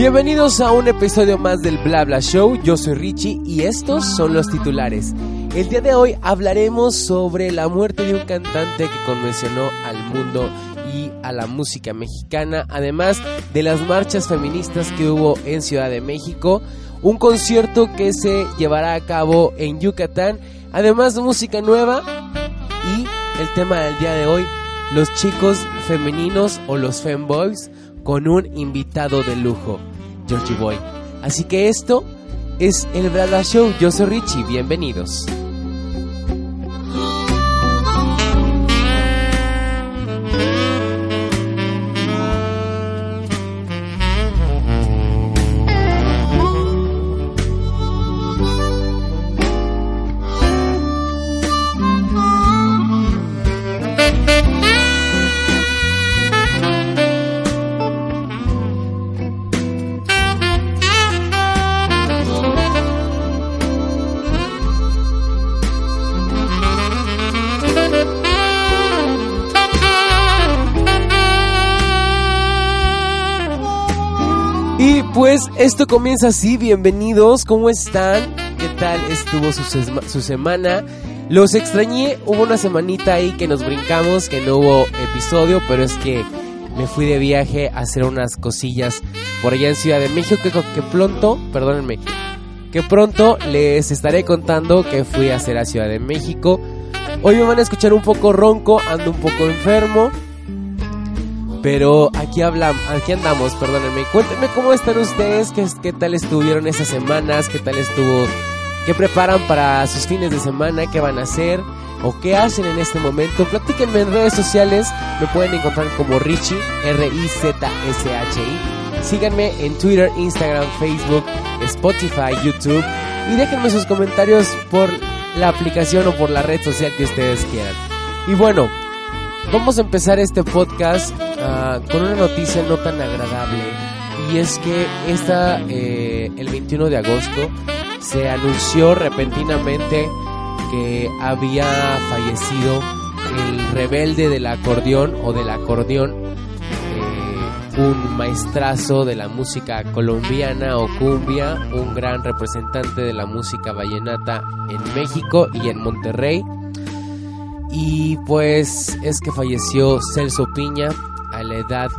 Bienvenidos a un episodio más del Bla Bla Show. Yo soy Richie y estos son los titulares. El día de hoy hablaremos sobre la muerte de un cantante que convencionó al mundo y a la música mexicana, además de las marchas feministas que hubo en Ciudad de México, un concierto que se llevará a cabo en Yucatán, además de música nueva y el tema del día de hoy, los chicos femeninos o los femboys con un invitado de lujo, Georgie Boy. Así que esto es el Brada Show. Yo soy Richie, bienvenidos. Esto comienza así, bienvenidos, ¿cómo están? ¿Qué tal estuvo su, su semana? Los extrañé, hubo una semanita ahí que nos brincamos, que no hubo episodio, pero es que me fui de viaje a hacer unas cosillas por allá en Ciudad de México, que, que pronto, perdónenme, que pronto les estaré contando que fui a hacer a Ciudad de México. Hoy me van a escuchar un poco ronco, ando un poco enfermo. Pero aquí hablamos, aquí andamos, perdónenme. Cuéntenme cómo están ustedes, qué, qué tal estuvieron esas semanas, qué tal estuvo, qué preparan para sus fines de semana, qué van a hacer o qué hacen en este momento. Platíquenme en redes sociales, me pueden encontrar como Richie, R-I-Z-S-H-I. Síganme en Twitter, Instagram, Facebook, Spotify, YouTube y déjenme sus comentarios por la aplicación o por la red social que ustedes quieran. Y bueno, Vamos a empezar este podcast ah, con una noticia no tan agradable y es que esta, eh, el 21 de agosto se anunció repentinamente que había fallecido el rebelde del acordeón o del acordeón, eh, un maestrazo de la música colombiana o cumbia, un gran representante de la música vallenata en México y en Monterrey. Y pues es que falleció Celso Piña a la edad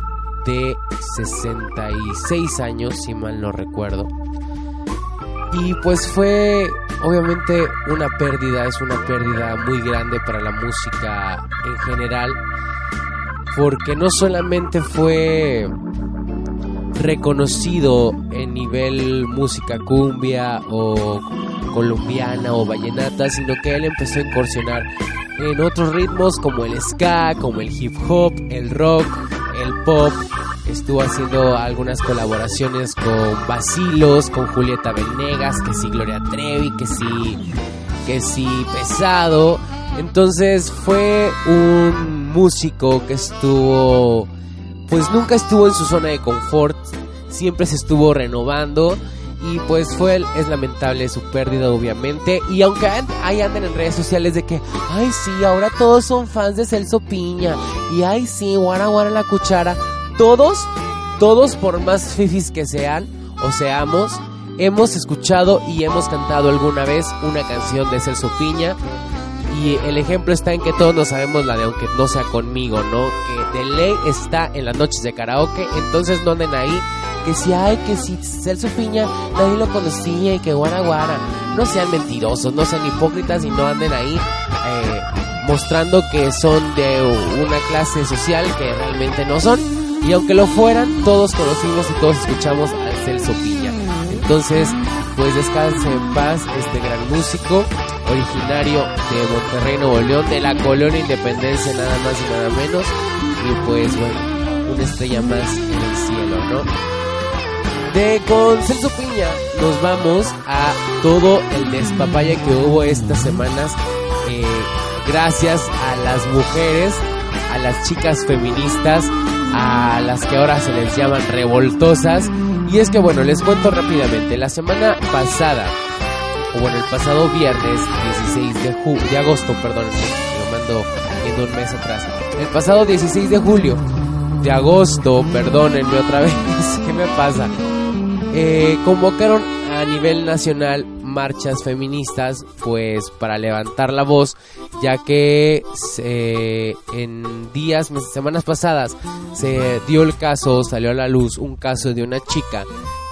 de 66 años, si mal no recuerdo. Y pues fue obviamente una pérdida, es una pérdida muy grande para la música en general, porque no solamente fue reconocido en nivel música cumbia o colombiana o vallenata, sino que él empezó a incursionar en otros ritmos como el ska, como el hip hop, el rock, el pop. Estuvo haciendo algunas colaboraciones con Basilos, con Julieta Venegas, que sí Gloria Trevi, que sí, que sí Pesado. Entonces fue un músico que estuvo, pues nunca estuvo en su zona de confort, siempre se estuvo renovando y pues fue es lamentable su pérdida obviamente. Y aunque ahí andan en redes sociales de que ay sí ahora todos son fans de Celso Piña y ay sí guara guara la cuchara todos todos por más fifis que sean o seamos hemos escuchado y hemos cantado alguna vez una canción de Celso Piña. Y el ejemplo está en que todos nos sabemos la de aunque no sea conmigo, ¿no? Que de ley está en las noches de karaoke, entonces no anden ahí que si hay, que si Celso Piña nadie lo conocía y que guara guara. No sean mentirosos, no sean hipócritas y no anden ahí eh, mostrando que son de una clase social que realmente no son. Y aunque lo fueran, todos conocimos y todos escuchamos a Celso Piña. Entonces, pues descanse en paz este gran músico originario de Monterrey, Nuevo León, de la colonia Independencia, nada más y nada menos. Y pues bueno, una estrella más en el cielo, ¿no? De con Celso Piña nos vamos a todo el despapaya que hubo estas semanas. eh, gracias a las mujeres, a las chicas feministas, a las que ahora se les llaman revoltosas. Y es que bueno, les cuento rápidamente. La semana pasada, o bueno, el pasado viernes 16 de, ju- de agosto, perdón, lo mando yendo un mes atrás. El pasado 16 de julio, de agosto, perdónenme otra vez, ¿qué me pasa? Eh, convocaron a nivel nacional marchas feministas pues para levantar la voz ya que en días, semanas pasadas se dio el caso, salió a la luz un caso de una chica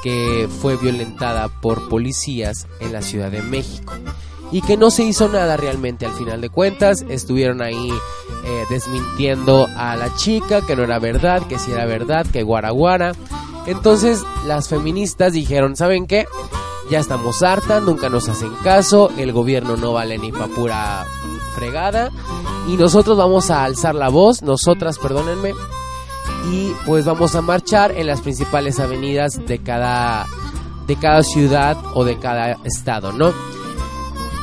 que fue violentada por policías en la Ciudad de México y que no se hizo nada realmente al final de cuentas. Estuvieron ahí eh, desmintiendo a la chica que no era verdad, que sí era verdad, que guaraguara. Entonces las feministas dijeron, ¿saben qué? Ya estamos hartas, nunca nos hacen caso, el gobierno no vale ni pa' pura fregada y nosotros vamos a alzar la voz, nosotras, perdónenme, y pues vamos a marchar en las principales avenidas de cada de cada ciudad o de cada estado, ¿no?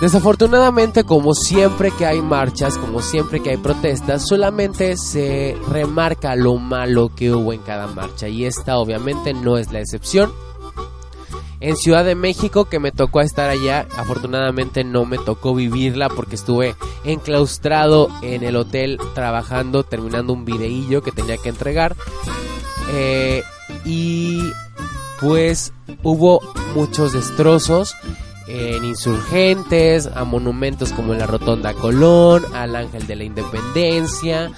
Desafortunadamente, como siempre que hay marchas, como siempre que hay protestas, solamente se remarca lo malo que hubo en cada marcha y esta obviamente no es la excepción. En Ciudad de México, que me tocó estar allá, afortunadamente no me tocó vivirla porque estuve enclaustrado en el hotel trabajando, terminando un videillo que tenía que entregar. Eh, y pues hubo muchos destrozos en insurgentes, a monumentos como la Rotonda Colón, al Ángel de la Independencia,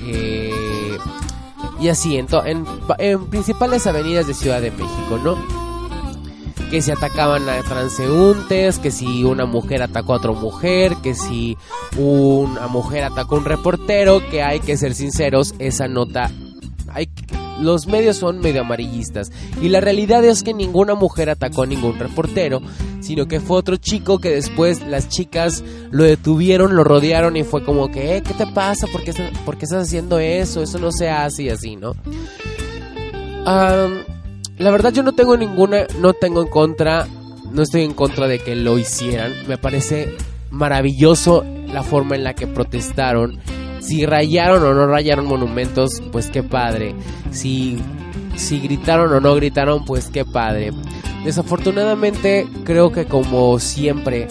eh, y así, en, en, principales avenidas de Ciudad de México, ¿no? Que si atacaban a transeúntes, que si una mujer atacó a otra mujer, que si una mujer atacó a un reportero, que hay que ser sinceros, esa nota hay los medios son medio amarillistas y la realidad es que ninguna mujer atacó a ningún reportero, sino que fue otro chico que después las chicas lo detuvieron, lo rodearon y fue como que, eh, ¿qué te pasa? ¿Por qué, estás haciendo eso? Eso no se hace y así, ¿no? la verdad yo no tengo ninguna, no tengo en contra, no estoy en contra de que lo hicieran, me parece maravilloso la forma en la que protestaron si rayaron o no rayaron monumentos, pues qué padre. Si, si gritaron o no gritaron, pues qué padre. Desafortunadamente, creo que como siempre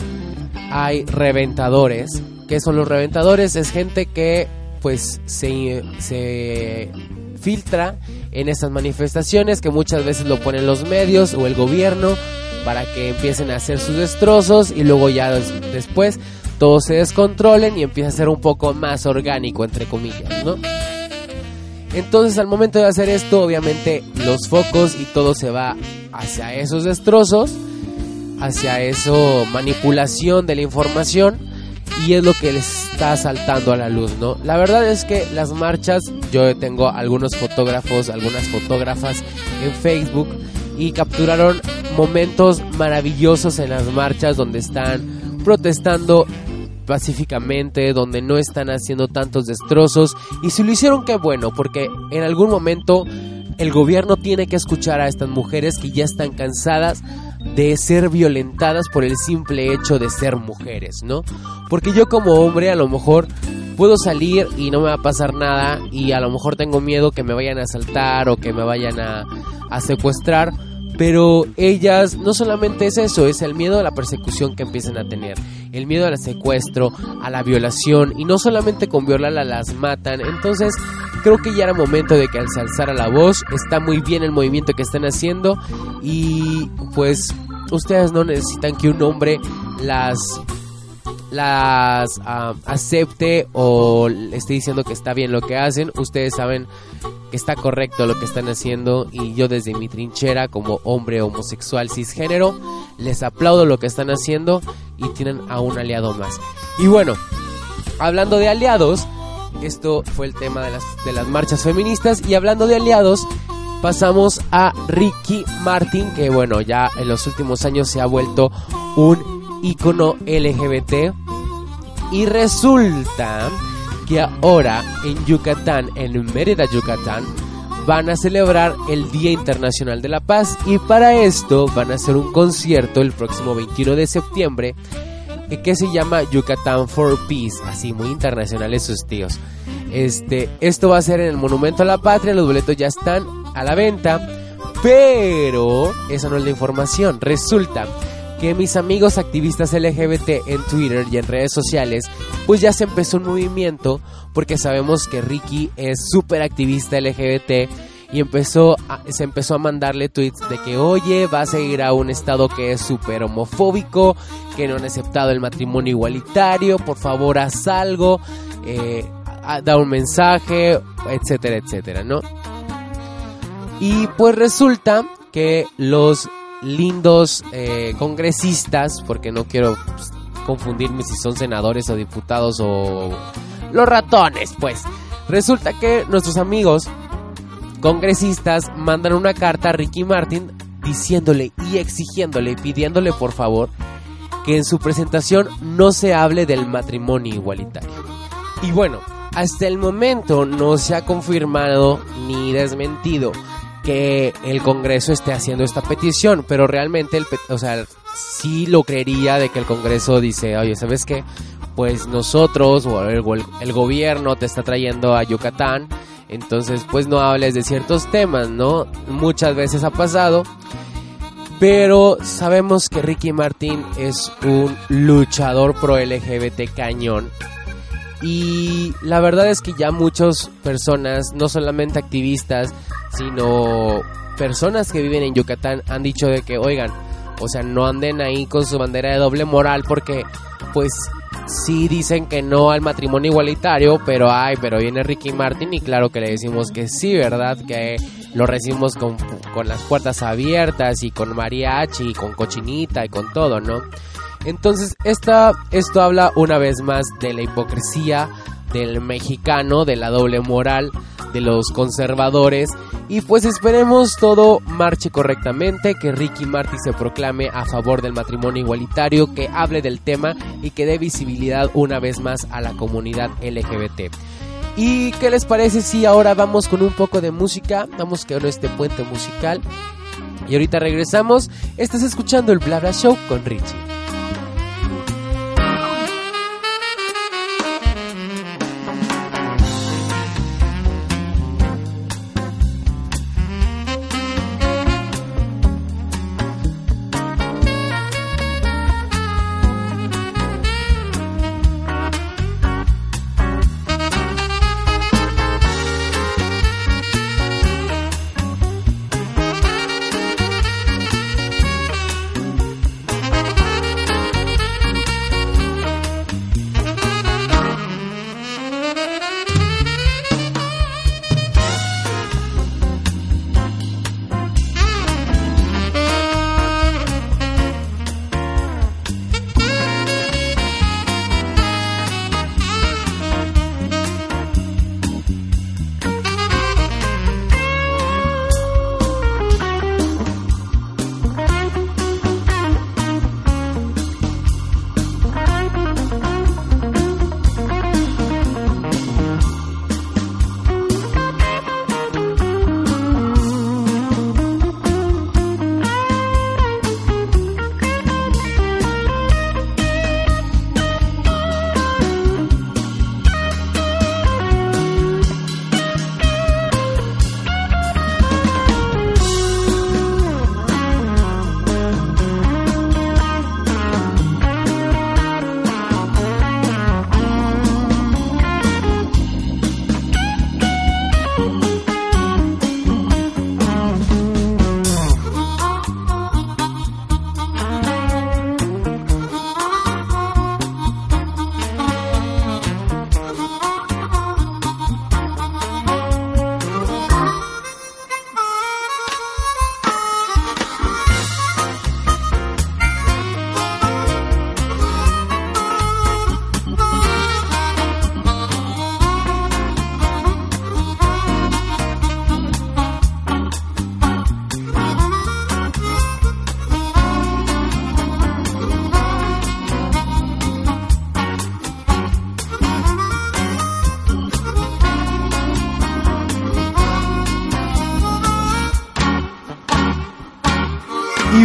hay reventadores. ¿Qué son los reventadores? Es gente que pues se, se filtra en esas manifestaciones que muchas veces lo ponen los medios o el gobierno para que empiecen a hacer sus destrozos y luego ya después se descontrolen y empieza a ser un poco más orgánico, entre comillas, ¿no? Entonces al momento de hacer esto, obviamente los focos y todo se va hacia esos destrozos, hacia eso manipulación de la información y es lo que les está saltando a la luz, ¿no? La verdad es que las marchas, yo tengo algunos fotógrafos, algunas fotógrafas en Facebook y capturaron momentos maravillosos en las marchas donde están protestando pacíficamente, donde no están haciendo tantos destrozos. Y si lo hicieron, qué bueno, porque en algún momento el gobierno tiene que escuchar a estas mujeres que ya están cansadas de ser violentadas por el simple hecho de ser mujeres, ¿no? Porque yo como hombre a lo mejor puedo salir y no me va a pasar nada y a lo mejor tengo miedo que me vayan a asaltar o que me vayan a, a secuestrar pero ellas no solamente es eso, es el miedo a la persecución que empiezan a tener, el miedo al secuestro, a la violación, y no solamente con violarla las matan. Entonces, creo que ya era momento de que se alzara la voz, está muy bien el movimiento que están haciendo, y pues ustedes no necesitan que un hombre las las ah, acepte o esté diciendo que está bien lo que hacen, ustedes saben está correcto lo que están haciendo y yo desde mi trinchera como hombre homosexual cisgénero les aplaudo lo que están haciendo y tienen a un aliado más. Y bueno, hablando de aliados, esto fue el tema de las, de las marchas feministas y hablando de aliados, pasamos a Ricky Martin, que bueno, ya en los últimos años se ha vuelto un icono LGBT. Y resulta que ahora en Yucatán, en Mérida, Yucatán, van a celebrar el Día Internacional de la Paz y para esto van a hacer un concierto el próximo 21 de septiembre eh, que se llama Yucatán for Peace, así muy internacionales sus tíos. Este, esto va a ser en el Monumento a la Patria, los boletos ya están a la venta, pero esa no es la información. Resulta que mis amigos activistas LGBT en Twitter y en redes sociales, pues ya se empezó un movimiento porque sabemos que Ricky es súper activista LGBT y empezó se empezó a mandarle tweets de que oye vas a ir a un estado que es súper homofóbico que no han aceptado el matrimonio igualitario por favor haz algo eh, da un mensaje etcétera etcétera no y pues resulta que los lindos eh, congresistas porque no quiero pues, confundirme si son senadores o diputados o los ratones pues resulta que nuestros amigos congresistas mandan una carta a Ricky Martin diciéndole y exigiéndole pidiéndole por favor que en su presentación no se hable del matrimonio igualitario. Y bueno, hasta el momento no se ha confirmado ni desmentido que el Congreso esté haciendo esta petición, pero realmente el, o sea, sí lo creería de que el Congreso dice, oye, ¿sabes qué? Pues nosotros o el, el gobierno te está trayendo a Yucatán entonces, pues no hables de ciertos temas, ¿no? Muchas veces ha pasado. Pero sabemos que Ricky Martin es un luchador pro LGBT cañón. Y la verdad es que ya muchas personas, no solamente activistas, sino personas que viven en Yucatán han dicho de que, oigan, o sea, no anden ahí con su bandera de doble moral porque, pues, sí dicen que no al matrimonio igualitario, pero ay, pero viene Ricky Martin y claro que le decimos que sí, ¿verdad? Que lo recibimos con, con las puertas abiertas y con mariachi y con cochinita y con todo, ¿no? Entonces, esta, esto habla una vez más de la hipocresía del mexicano, de la doble moral, de los conservadores. Y pues esperemos todo marche correctamente, que Ricky Martin se proclame a favor del matrimonio igualitario, que hable del tema y que dé visibilidad una vez más a la comunidad LGBT. ¿Y qué les parece si ahora vamos con un poco de música? Vamos que este puente musical. Y ahorita regresamos. Estás escuchando el Blabla Show con Richie.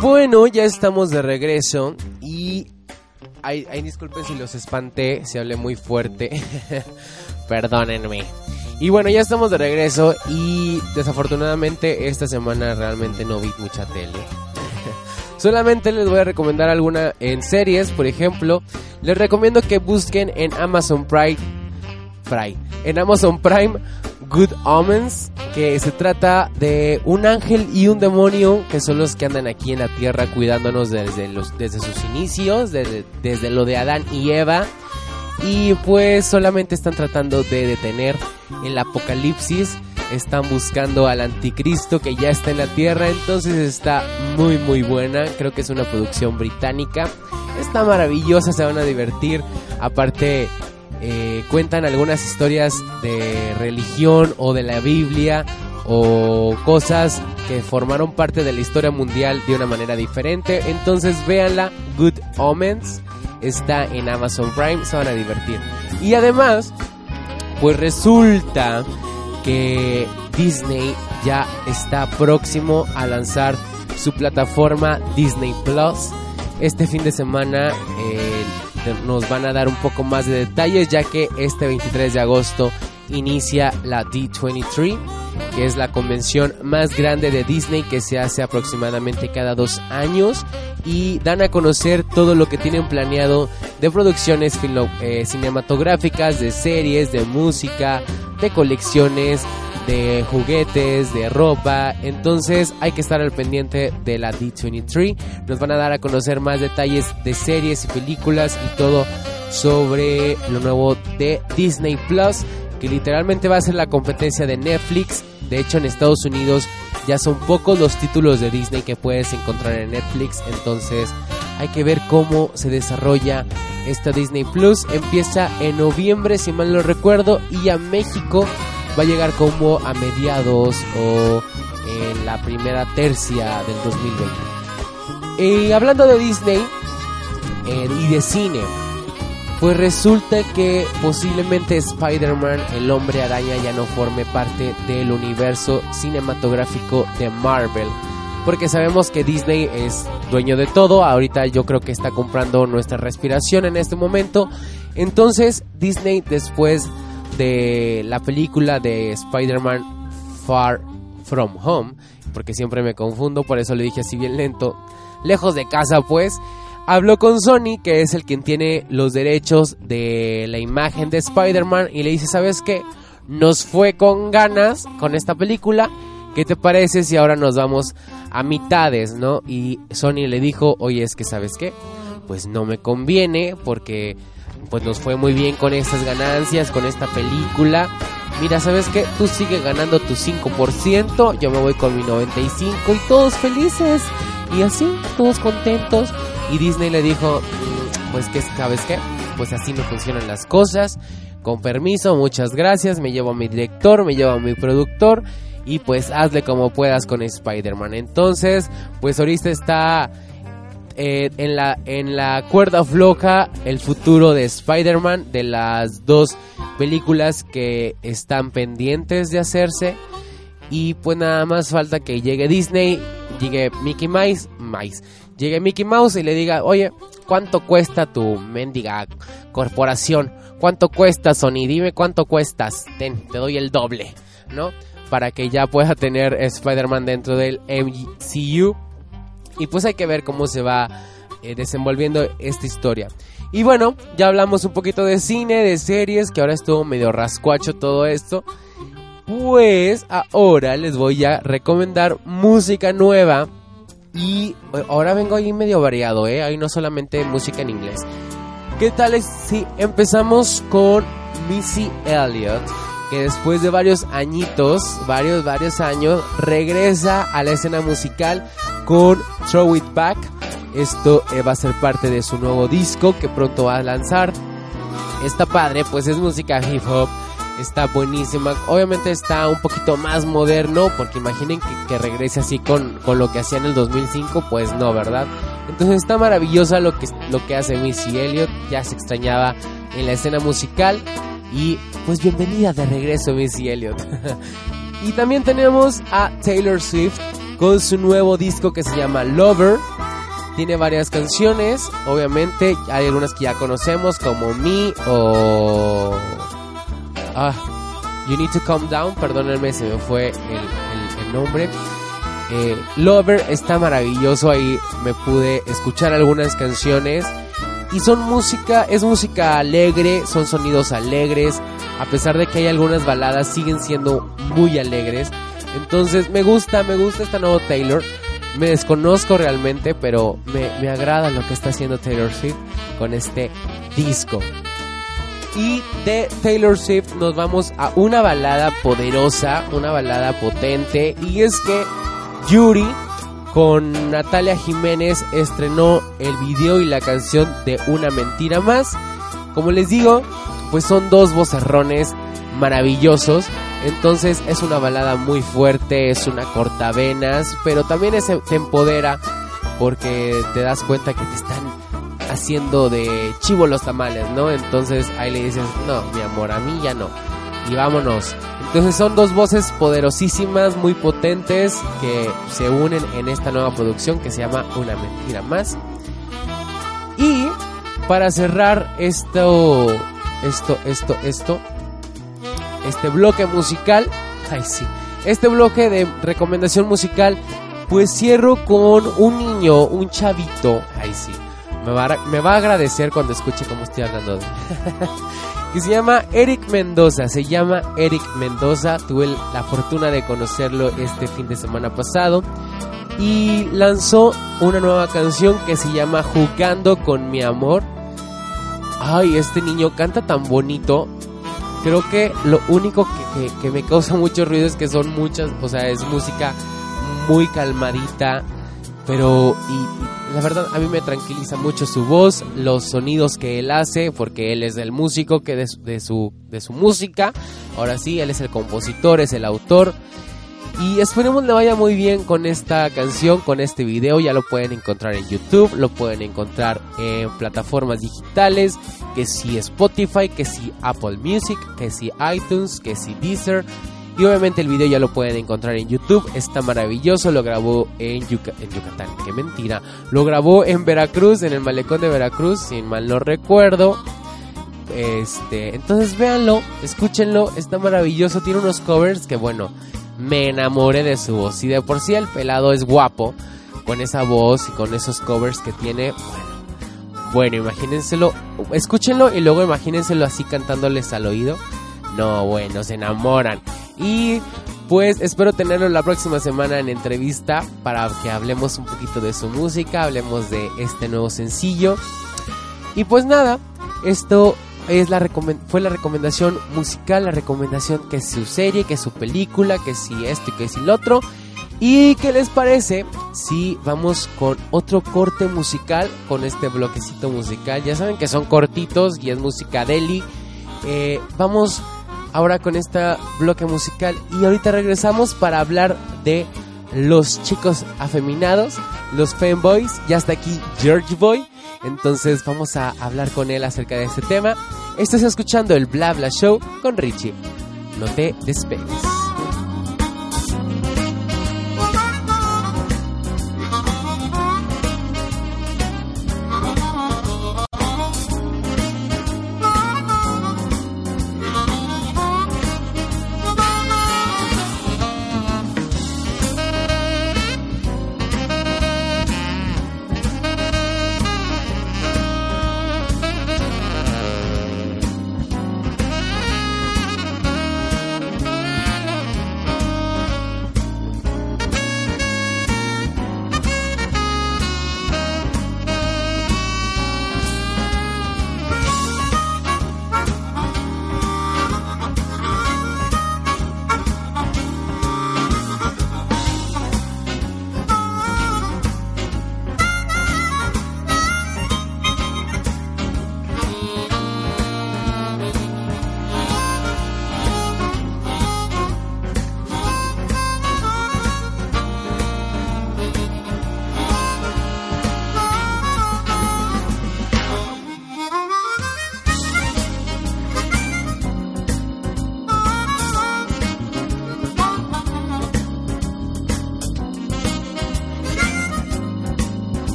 Bueno, ya estamos de regreso y ay, disculpen si los espanté, si hablé muy fuerte, perdónenme. Y bueno, ya estamos de regreso y desafortunadamente esta semana realmente no vi mucha tele. Solamente les voy a recomendar alguna en series, por ejemplo, les recomiendo que busquen en Amazon Prime, Prime en Amazon Prime Good Omens, que se trata de un ángel y un demonio que son los que andan aquí en la tierra cuidándonos desde, sus inicios, desde lo de Adán y Eva. Y pues solamente están tratando de detener el apocalipsis. Están buscando al anticristo que ya está en la tierra. Entonces está muy muy buena. Creo que es una producción británica. Está maravillosa, se van a divertir. Aparte cuentan algunas historias de religión o de la Biblia o cosas que formaron parte de la historia mundial de una manera diferente. Entonces véanla, Good Omens, está en Amazon Prime, se van a divertir. Y además, pues resulta que Disney ya está próximo a lanzar su plataforma Disney Plus. Este fin de semana nos van a dar un poco más de detalles ya que este 23 de agosto inicia la D23 que es la convención más grande de Disney que se hace aproximadamente cada dos años. Y dan a conocer todo lo que tienen planeado de producciones eh, cinematográficas, de series, de música, de colecciones, de juguetes, de ropa. Entonces hay que estar al pendiente de la D23. Nos van a dar a conocer más detalles de series y películas y todo sobre lo nuevo de Disney Plus, que literalmente va a ser la competencia de Netflix. De hecho, en Estados Unidos ya son pocos los títulos de Disney que puedes encontrar en Netflix. Entonces hay que ver cómo se desarrolla esta Disney Plus. Empieza en noviembre, si mal no recuerdo, y a México va a llegar como a mediados o en la primera tercia del 2020. Y hablando de Disney eh, y de cine, pues resulta que posiblemente Spider-Man, el hombre araña, ya no forme parte del universo cinematográfico de Marvel. Porque sabemos que Disney es dueño de todo. Ahorita yo creo que está comprando nuestra respiración en este momento. Entonces Disney después de la película de Spider-Man Far From Home, porque siempre me confundo, por eso le dije así bien lento, lejos de casa pues, habló con Sony, que es el quien tiene los derechos de la imagen de Spider-Man, y le dice, ¿sabes qué? Nos fue con ganas con esta película, ¿qué te parece si ahora nos vamos a mitades, no? Y Sony le dijo, oye, es que ¿sabes qué? Pues no me conviene porque pues nos fue muy bien con estas ganancias, con esta película. Mira, ¿sabes qué? Tú sigues ganando tu 5%, yo me voy con mi 95% y todos felices. Y así, todos contentos. Y Disney le dijo, mm, pues que, ¿sabes qué? Pues así no funcionan las cosas. Con permiso, muchas gracias. Me llevo a mi director, me llevo a mi productor. Y pues hazle como puedas con Spider-Man. Entonces, pues ahorita está eh, en, la, en la cuerda floja el futuro de Spider-Man, de las dos películas que están pendientes de hacerse. Y pues nada más falta que llegue Disney, llegue Mickey Mouse, Mouse llegue Mickey Mouse y le diga, oye, ¿cuánto cuesta tu mendiga corporación? ¿Cuánto cuesta Sony? Dime cuánto cuestas. Ten, te doy el doble, ¿no? Para que ya pueda tener Spider-Man dentro del MCU y pues hay que ver cómo se va eh, desenvolviendo esta historia. Y bueno, ya hablamos un poquito de cine, de series, que ahora estuvo medio rascuacho todo esto. Pues ahora les voy a recomendar música nueva. Y eh, ahora vengo ahí medio variado, ¿eh? Ahí no solamente música en inglés. ¿Qué tal si empezamos con Missy Elliott? Que después de varios añitos, varios, varios años, regresa a la escena musical con Throw It Back. Esto eh, va a ser parte de su nuevo disco que pronto va a lanzar. Está padre, pues es música hip hop. Está buenísima. Obviamente está un poquito más moderno. Porque imaginen que, que regrese así con, con, lo que hacía en el 2005. Pues no, ¿verdad? Entonces está maravillosa lo que, lo que hace Missy Elliott. Ya se extrañaba en la escena musical. Y pues bienvenida de regreso Missy Elliott. y también tenemos a Taylor Swift con su nuevo disco que se llama Lover. Tiene varias canciones, obviamente hay algunas que ya conocemos como Me o... Ah, You Need to Calm Down, perdónenme, se me fue el, nombre. Eh, Lover está maravilloso, ahí me pude escuchar algunas canciones y son música, es música alegre, son sonidos alegres, a pesar de que hay algunas baladas, siguen siendo muy alegres. Entonces me gusta, me gusta esta nueva Taylor. Me desconozco realmente, pero me, me agrada lo que está haciendo Taylor Swift con este disco. Y de Taylor Swift nos vamos a una balada poderosa, una balada potente. Y es que Yuri con Natalia Jiménez estrenó el video y la canción de Una Mentira Más. Como les digo, pues son dos vocerrones maravillosos. Entonces es una balada muy fuerte, es una cortavenas, pero también te empodera porque te das cuenta que te están haciendo de chivo los tamales, ¿no? Entonces ahí le dices, no, mi amor, a mí ya no. Y vámonos. Entonces son dos voces poderosísimas, muy potentes, que se unen en esta nueva producción que se llama Una Mentira Más. Y para cerrar esto, esto, esto, esto, este bloque musical, ay sí, este bloque de recomendación musical, pues cierro con un niño, un chavito, ay sí, me va, a, me va a agradecer cuando escuche cómo estoy hablando de que se llama Eric Mendoza, se llama Eric Mendoza, tuve la fortuna de conocerlo este fin de semana pasado y lanzó una nueva canción que se llama Jugando con mi amor. Ay, este niño canta tan bonito, creo que lo único que, me causa mucho ruido es que son muchas, o sea, es música muy calmadita, pero la verdad a mí me tranquiliza mucho su voz, los sonidos que él hace, porque él es el músico que de, de, su, de su música, ahora sí, él es el compositor, es el autor. Y esperemos le vaya muy bien con esta canción, con este video. Ya lo pueden encontrar en YouTube, lo pueden encontrar en plataformas digitales, que si Spotify, que si Apple Music, que si iTunes, que si Deezer. Y obviamente el video ya lo pueden encontrar en YouTube. Está maravilloso. Lo grabó en, en Yucatán. Qué mentira. Lo grabó en Veracruz, en el malecón de Veracruz, si mal no recuerdo. Este, entonces véanlo, escúchenlo. Está maravilloso. Tiene unos covers que bueno me enamoré de su voz. Y de por sí el pelado es guapo, con esa voz y con esos covers que tiene, bueno, bueno, imagínenselo, escúchenlo y luego imagínenselo así cantándoles al oído. No, bueno, se enamoran. Y pues espero tenerlo la próxima semana en entrevista para que hablemos un poquito de su música, hablemos de este nuevo sencillo. Y pues nada, esto es la fue la recomendación musical, la recomendación que es su serie, que es su película, que si esto y que si lo otro. ¿Y qué les parece si vamos con otro corte musical, con este bloquecito musical? Ya saben que son cortitos y es música deli. Eh, vamos ahora con este bloque musical y ahorita regresamos para hablar de los chicos afeminados, los fanboys. Ya está aquí George Boy. Entonces vamos a hablar con él acerca de este tema. Estás escuchando el Bla Bla Show con Richie. No te despegues.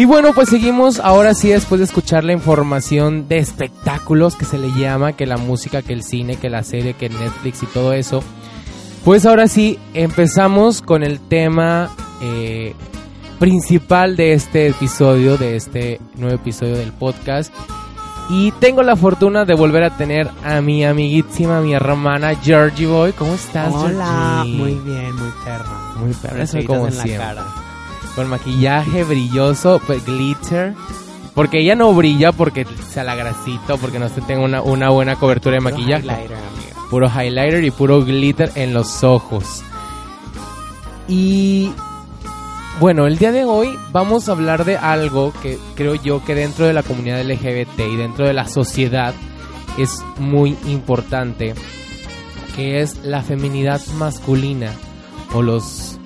Y bueno, pues seguimos ahora sí después de escuchar la información de espectáculos que se le llama, que la música, que el cine, que la serie, que Netflix y todo eso. Pues ahora sí empezamos con el tema eh, principal de este episodio, de este nuevo episodio del podcast. Y tengo la fortuna de volver a tener a mi amiguísima, mi hermana Georgie Boy. ¿Cómo estás, Hola, Georgie? muy bien, muy perra. Muy perra, eso como en la siempre. cara. Con maquillaje brilloso, glitter. Porque ella no brilla porque sea la grasita, o porque no se tenga una, una buena cobertura de Puro maquillaje. highlighter, amiga. Puro highlighter y puro glitter en los ojos. Y bueno, el día de hoy vamos a hablar de algo que creo yo que dentro de la comunidad LGBT y dentro de la sociedad es muy importante, que es la feminidad masculina o los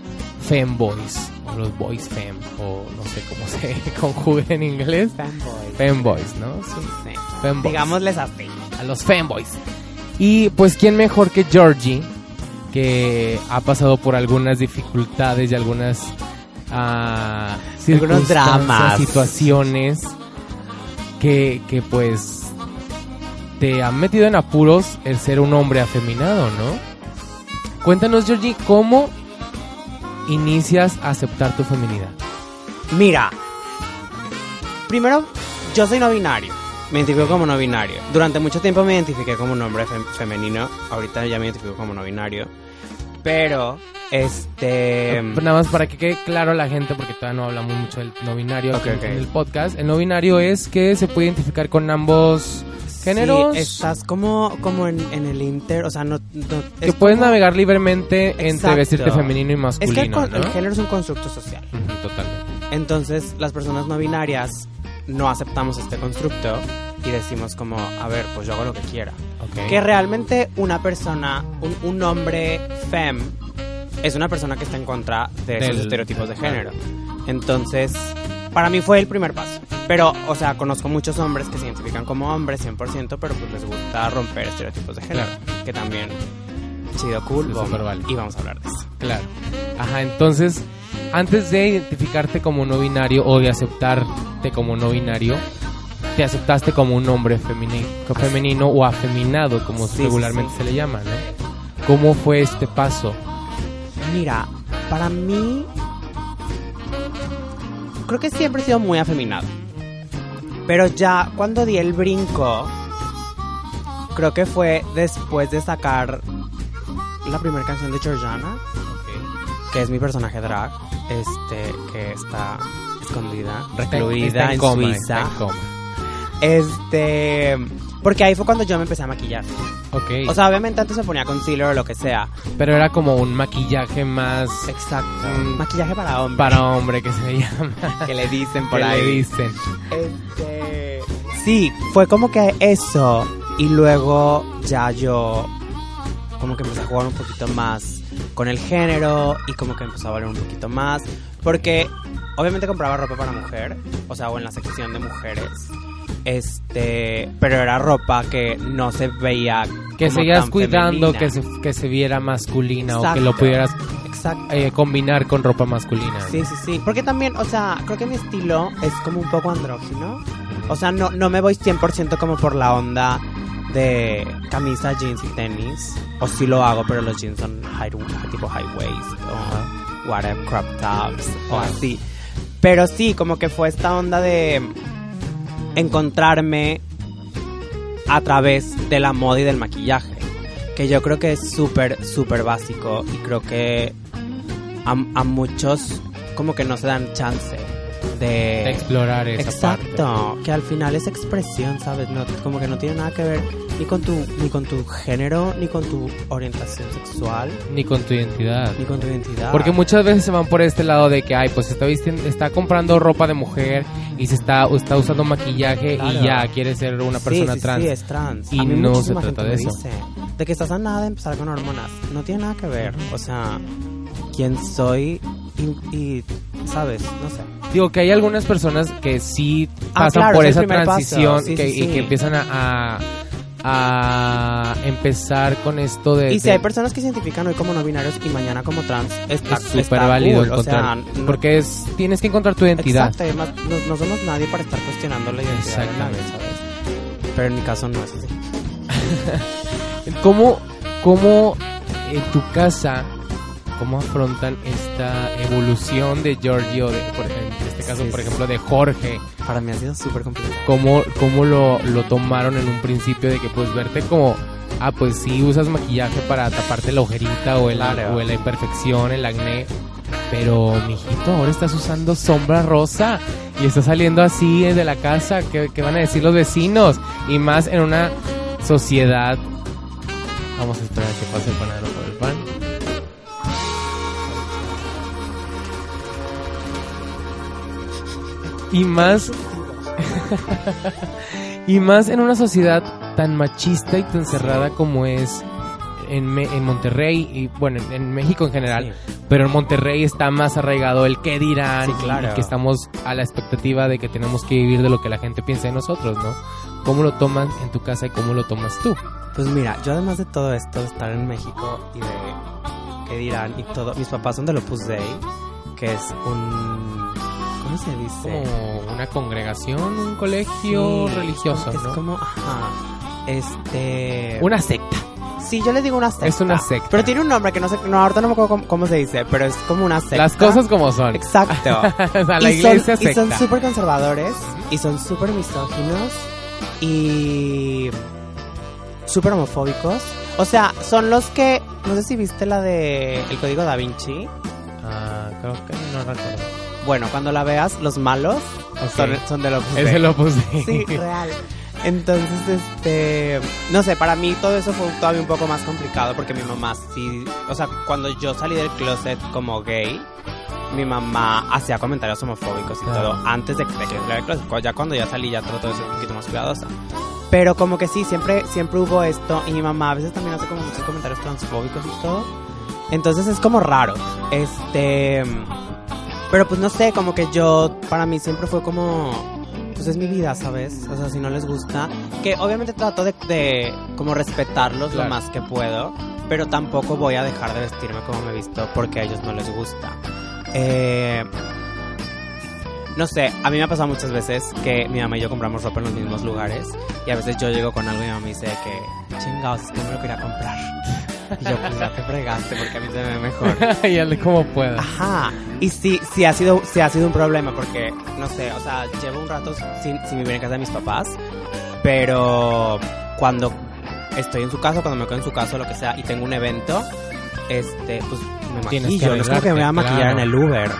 femboys los boys fem o no sé cómo se conjuga en inglés. Fanboy. Femboys, ¿no? Sí. Sí. Femboys Digámosles así. a los fanboys. Y pues quién mejor que Georgie, que ha pasado por algunas dificultades y algunas Algunos circunstancias, dramas. situaciones que, que pues te han metido en apuros el ser un hombre afeminado, ¿no? Cuéntanos, Georgie, ¿cómo inicias a aceptar tu feminidad? Mira, primero, yo soy no binario. Me identifico como no binario. Durante mucho tiempo me identifiqué como un hombre fem- femenino. Ahorita ya me identifico como no binario. Pero, este... Nada más para que quede claro a la gente, porque todavía no hablamos mucho del no binario aquí en el podcast. El no binario es que se puede identificar con ambos géneros. Sí, estás como, como en, en el inter, o sea, no... no- que es puedes como- navegar libremente entre vestirte femenino y Es que el, masculino, con- ¿no? el género es un constructo social. Totalmente. Entonces, las personas no binarias no aceptamos este constructo y decimos como, a ver, pues yo hago lo que quiera. Ok. Que realmente una persona, un, un hombre fem, es una persona que está en contra de esos Del- estereotipos de género. Entonces, para mí fue el primer paso. Pero, o sea, conozco muchos hombres que se identifican como hombres 100%, pero pues les gusta romper estereotipos de género. Que también, chido, cool, bomba. súper válido. Y vamos a hablar de eso. Claro. Ajá, entonces, antes de identificarte como no binario o de aceptarte como no binario, te aceptaste como un hombre femini- femenino o afeminado, como Sí, sí, regularmente sí. se le llama, ¿no? ¿Cómo fue este paso? Mira, para mí. Creo que siempre he sido muy afeminado. Pero ya cuando di el brinco. Creo que fue después de sacar la primera canción de Georgiana, que es mi personaje drag, este, que está escondida, recluida Está en, coma, Suiza. está en coma. Este, porque ahí fue cuando yo me empecé a maquillar. Ok. O sea, obviamente antes se ponía concealer o lo que sea. pero era como un maquillaje más Exacto. Mm. Maquillaje para hombre. para hombre que se llama. que le dicen por que ahí. le dicen. Este, sí, fue como que eso. Y luego ya yo como que empecé a jugar un poquito más con el género y como que empezó a valer un poquito más. Porque obviamente compraba ropa para mujer, o sea, o en la sección de mujeres. Este, pero era ropa que no se veía Que tan cuidando femenina. que se, que se viera masculina o que lo pudieras eh, combinar con ropa masculina. Sí, sí, sí. Porque también, o sea, creo que mi estilo es como un poco andrógino. O sea, no, no me voy 100% como por la onda de camisa, jeans y tenis. O sí lo hago, pero los jeans son high, tipo high waist o whatever, crop tops o así. Pero sí, como que fue esta onda de encontrarme a través de la moda y del maquillaje. Que yo creo que es súper, súper básico y creo que a, a muchos como que no se dan chance de... De explorar esa Exacto, que al final es expresión, ¿sabes? No, como que no tiene nada que ver ni con tu ni con tu género, ni con tu orientación sexual, parte, ni con tu identidad. ni con tu identidad. Porque muchas veces se van por este lado de que, ay, pues está vistiendo, está comprando ropa de mujer y se está, está usando maquillaje Claro. y ya quiere ser una Sí, persona sí, trans. Sí, es trans. Y no se trata de eso. dice, de que estás a nada de empezar con hormonas. No tiene nada que ver. O sea, quién soy y, y, ¿sabes? No sé. Digo que hay algunas personas que sí Ah, pasan claro, por es esa transición Sí, que, sí, y que empiezan a, a, a empezar con esto de... Y si de- hay personas que se identifican hoy como no binarios y mañana como trans, está es súper válido cool, o sea, encontrar, no- porque es tienes que encontrar tu identidad. Exacto, además no, no somos nadie para estar cuestionando la identidad de nadie, Exactamente. ¿sabes? Pero en mi caso no es así. ¿Cómo, cómo en tu casa, cómo afrontan esta evolución de Giorgio, de, por, este caso, Sí, por ejemplo, de Jorge? Para mí ha sido súper complicado. ¿Cómo, cómo lo, lo tomaron en un principio de que pues verte como, ah, pues sí usas maquillaje para taparte la ojerita o, el, Claro. o la imperfección, el acné? Pero, mijito, ahora estás usando sombra rosa y estás saliendo así de la casa. ¿Qué, qué van a decir los vecinos? Y más en una sociedad. Vamos a esperar a que pase el panadero por el pan. Y más. y más en una sociedad tan machista y tan cerrada como es en, Me- en Monterrey y bueno, en, en México en general. Sí. Pero en Monterrey está más arraigado el qué dirán Sí, claro. y que estamos a la expectativa de que tenemos que vivir de lo que la gente piensa de nosotros, ¿no? ¿Cómo lo toman en tu casa y cómo lo tomas tú? Pues mira, yo además de todo esto, de estar en México y de qué dirán y todo, mis papás son del Opus Dei, que es un... ¿Cómo se dice? Como una congregación, un colegio Sí, religioso, Es ¿no? como, ajá, este... Una secta. Sí, yo le digo una secta. Es una secta. Pero tiene un nombre que no sé, no, ahorita no me acuerdo cómo, cómo se dice, pero es como una secta. Las cosas como son. Exacto. o sea, la y iglesia son, y son secta. súper conservadores y son súper misóginos y súper homofóbicos. O sea, son los que, no sé si viste la de El Código Da Vinci. Ah, creo que no recuerdo. Bueno, cuando la veas, los malos Ok. son, son de los Ese lo puse. Sí, real. Entonces, este, no sé, para mí todo eso fue todavía un poco más complicado porque mi mamá sí, o sea, cuando yo salí del closet como gay, mi mamá hacía comentarios homofóbicos y Ah. todo antes de, que saliera del closet. Ya cuando ya salí ya trató de ser un poquito más cuidadosa. Pero como que sí, siempre, siempre hubo esto y mi mamá a veces también hace como muchos comentarios transfóbicos y todo. Entonces es como raro. Este, pero pues no sé, como que yo, para mí siempre fue como, pues es mi vida, ¿sabes? O sea, si no les gusta, que obviamente trato de, de como respetarlos Claro. lo más que puedo, pero tampoco voy a dejar de vestirme como me he visto porque a ellos no les gusta. Eh, no sé, a mí me ha pasado muchas veces que mi mamá y yo compramos ropa en los mismos lugares y a veces yo llego con algo y mi mamá me dice que, chingados, es que me lo quería comprar. Y yo, pues ya te fregaste porque a mí se me ve mejor. y hazle como pueda. Ajá. Y sí, sí ha sido, sí ha sido un problema porque, no sé, o sea, llevo un rato sin, sin vivir en casa de mis papás, pero cuando estoy en su casa, cuando me quedo en su casa lo que sea y tengo un evento, este, pues me Tienes maquillo. que No es como que me voy a maquillar en claro. el Uber.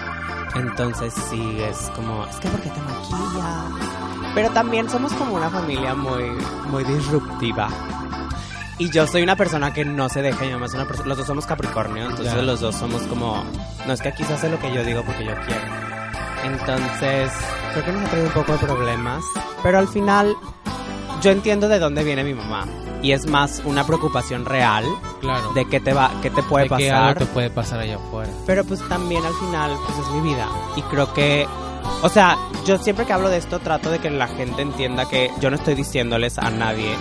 Entonces sí, es como, es que porque te maquilla. Pero también somos como una familia muy, muy disruptiva. Y yo soy una persona que no se deja, y mi mamá es una persona, los dos somos Capricornio, entonces Ya. los dos somos como, no es que aquí se hace lo que yo digo porque yo quiero. Entonces, creo que nos ha traído un poco de problemas, pero al final yo entiendo de dónde viene mi mamá y es más una preocupación real Claro. de qué te va, qué te puede de que algo pasar. te puede pasar allá afuera. Pero pues también al final, pues es mi vida. Y creo que, o sea, yo siempre que hablo de esto trato de que la gente entienda que yo no estoy diciéndoles a nadie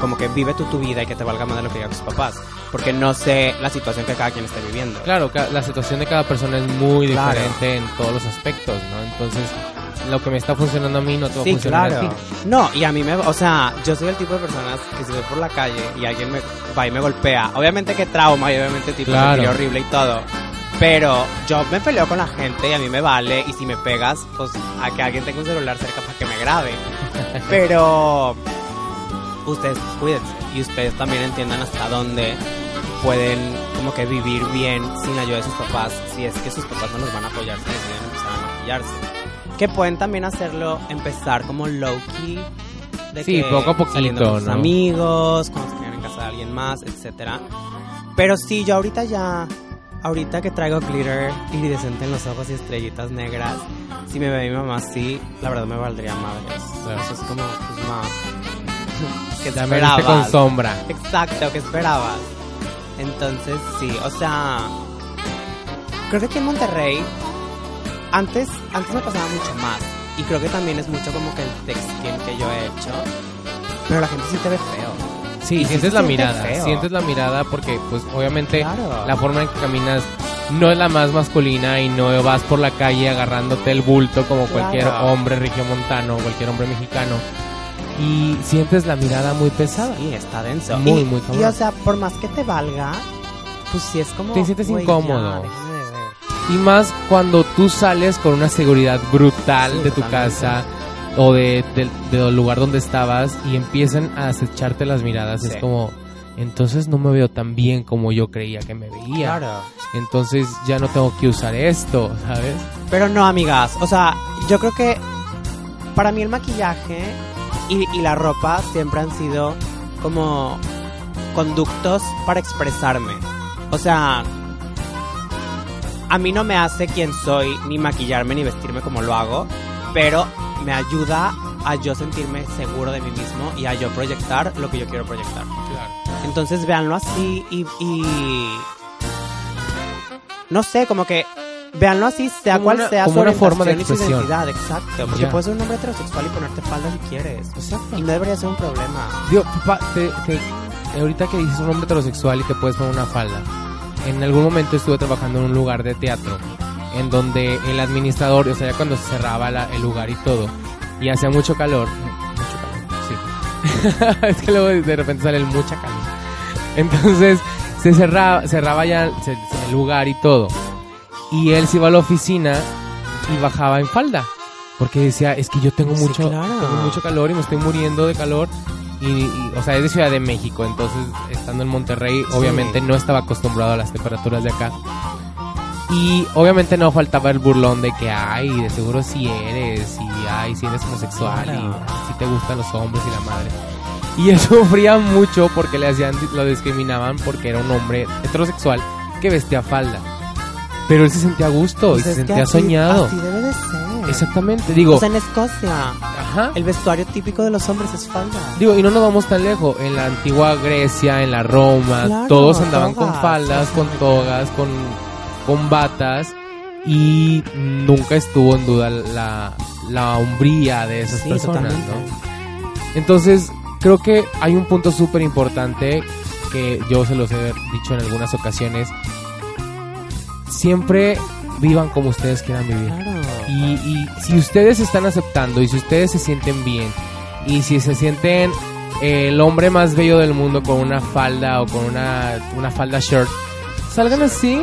como que vive tú tu vida y que te valga más de lo que digan tus papás. Porque no sé la situación que cada quien esté viviendo. Claro, la situación de cada persona es muy Claro. diferente en todos los aspectos, ¿no? Entonces, lo que me está funcionando a mí no te va a Sí, funcionar claro. a ti. No, y a mí me, o sea, yo soy el tipo de personas que si voy por la calle y alguien me va y me golpea, obviamente que trauma y obviamente tipo Claro. horrible y todo. Pero yo me peleo con la gente y a mí me vale y si me pegas, pues a que alguien tenga un celular cerca para que me grabe. Pero ustedes cuídense y ustedes también entiendan hasta dónde pueden como que vivir bien sin ayuda de sus papás si es que sus papás no los van a apoyar si deciden empezar a maquillarse. Que pueden también hacerlo, empezar como low key. De Sí, que poco a poquito, saliendo con sus ¿no? amigos, cuando se quedan en casa de alguien más, etcétera. Pero sí, yo ahorita ya, ahorita que traigo glitter iridescente en los ojos y estrellitas negras, si me ve mi mamá así, la verdad me valdría madres. Claro. Eso es como, pues no. ¿Qué Ya me viste con esperabas? sombra. Exacto, ¿qué esperabas? Entonces, sí, o sea, creo que aquí en Monterrey, antes, antes me pasaba mucho más. Y creo que también es mucho como que el text skin que yo he hecho. Pero la gente sí te ve feo. Sí, sientes la mirada, feo. sientes la mirada porque pues obviamente Claro. la forma en que caminas no es la más masculina y no vas por la calle agarrándote el bulto como cualquier Claro. hombre regiomontano o cualquier hombre mexicano. Y sientes la mirada muy pesada. Sí, está denso. Muy, y, muy Y cabrón. o sea, por más que te valga, pues sí es como. Te sientes incómodo. ya, de. Y más cuando tú sales con una seguridad brutal Sí, de tu casa o de, de- del lugar donde estabas y empiezan a acecharte las miradas. Sí. Es como, entonces no me veo tan bien como yo creía que me veía. Claro. Entonces ya no tengo que usar esto, ¿sabes? Pero no, amigas. O sea, yo creo que para mí el maquillaje y, y la ropa siempre han sido como conductos para expresarme. O sea, a mí no me hace quien soy ni maquillarme ni vestirme como lo hago, pero me ayuda a yo sentirme seguro de mí mismo y a yo proyectar lo que yo quiero proyectar. Entonces véanlo así y, y- no sé, como que véanlo así, sea Como cual una- sea como su una forma de y su expresión. identidad, exacto. Porque Ya. puedes ser un hombre heterosexual y ponerte falda si quieres. Exacto. Y no debería ser un problema. Digo, papá, te- te- ahorita que dices un hombre heterosexual y te puedes poner una falda, en algún momento estuve trabajando en un lugar de teatro en donde el administrador, o sea, ya cuando se cerraba la- el lugar y todo, y hacía mucho calor, mucho calor, sí. es que luego de repente sale el mucha calor. Entonces se cerraba, cerraba ya el lugar y todo. Y él se iba a la oficina y bajaba en falda. Porque decía, es que yo tengo Sí, mucho, claro. tengo mucho calor y me estoy muriendo de calor. Y, y, o sea, es de Ciudad de México, entonces estando en Monterrey, Sí. obviamente no estaba acostumbrado a las temperaturas de acá. Y obviamente no faltaba el burlón de que, ay, de seguro si eres, y ay, si eres homosexual, Claro. y si te gustan los hombres y la madre. Y él sufría mucho porque le hacían, lo discriminaban porque era un hombre heterosexual que vestía falda. Pero él se sentía a gusto Pues y se es que sentía así- soñado. Así debe de ser. Exactamente, digo, O sea, en Escocia, ajá. el vestuario típico de los hombres es falda. Digo, y no nos vamos tan lejos. En la antigua Grecia, en la Roma, Claro, todos andaban con faldas, con togas, con, con batas. Y nunca estuvo en duda la, la hombría de esas Sí, personas. ¿no? Entonces, creo que hay un punto súper importante que yo se los he dicho en algunas ocasiones. Siempre vivan como ustedes quieran vivir. Claro. Y, y si ustedes están aceptando y si ustedes se sienten bien y si se sienten eh, el hombre más bello del mundo con una falda o con una, una falda shirt, salgan así,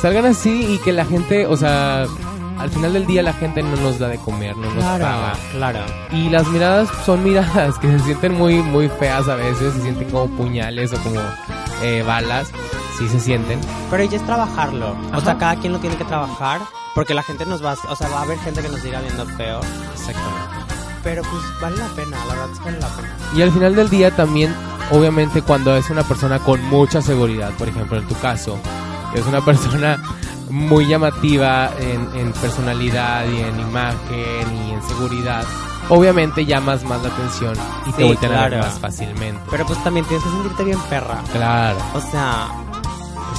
salgan así y que la gente, o sea, al final del día la gente no nos da de comer, no nos Claro, paga. claro. Y las miradas son miradas que se sienten muy, muy feas a veces, se sienten como puñales o como eh, balas, sí se sienten. Pero ya es trabajarlo. O Ajá. sea, cada quien lo tiene que trabajar. Porque la gente nos va, o sea, va a haber gente que nos siga viendo feo. Exactamente. Pero pues vale la pena, la verdad sí vale la pena. Y al final del día también, obviamente cuando es una persona con mucha seguridad, por ejemplo en tu caso, que es una persona muy llamativa en, en personalidad y en imagen y en seguridad, obviamente llamas más la atención y te Sí, voltean a ver claro. más fácilmente. Pero pues también tienes que sentirte bien perra. Claro. O sea,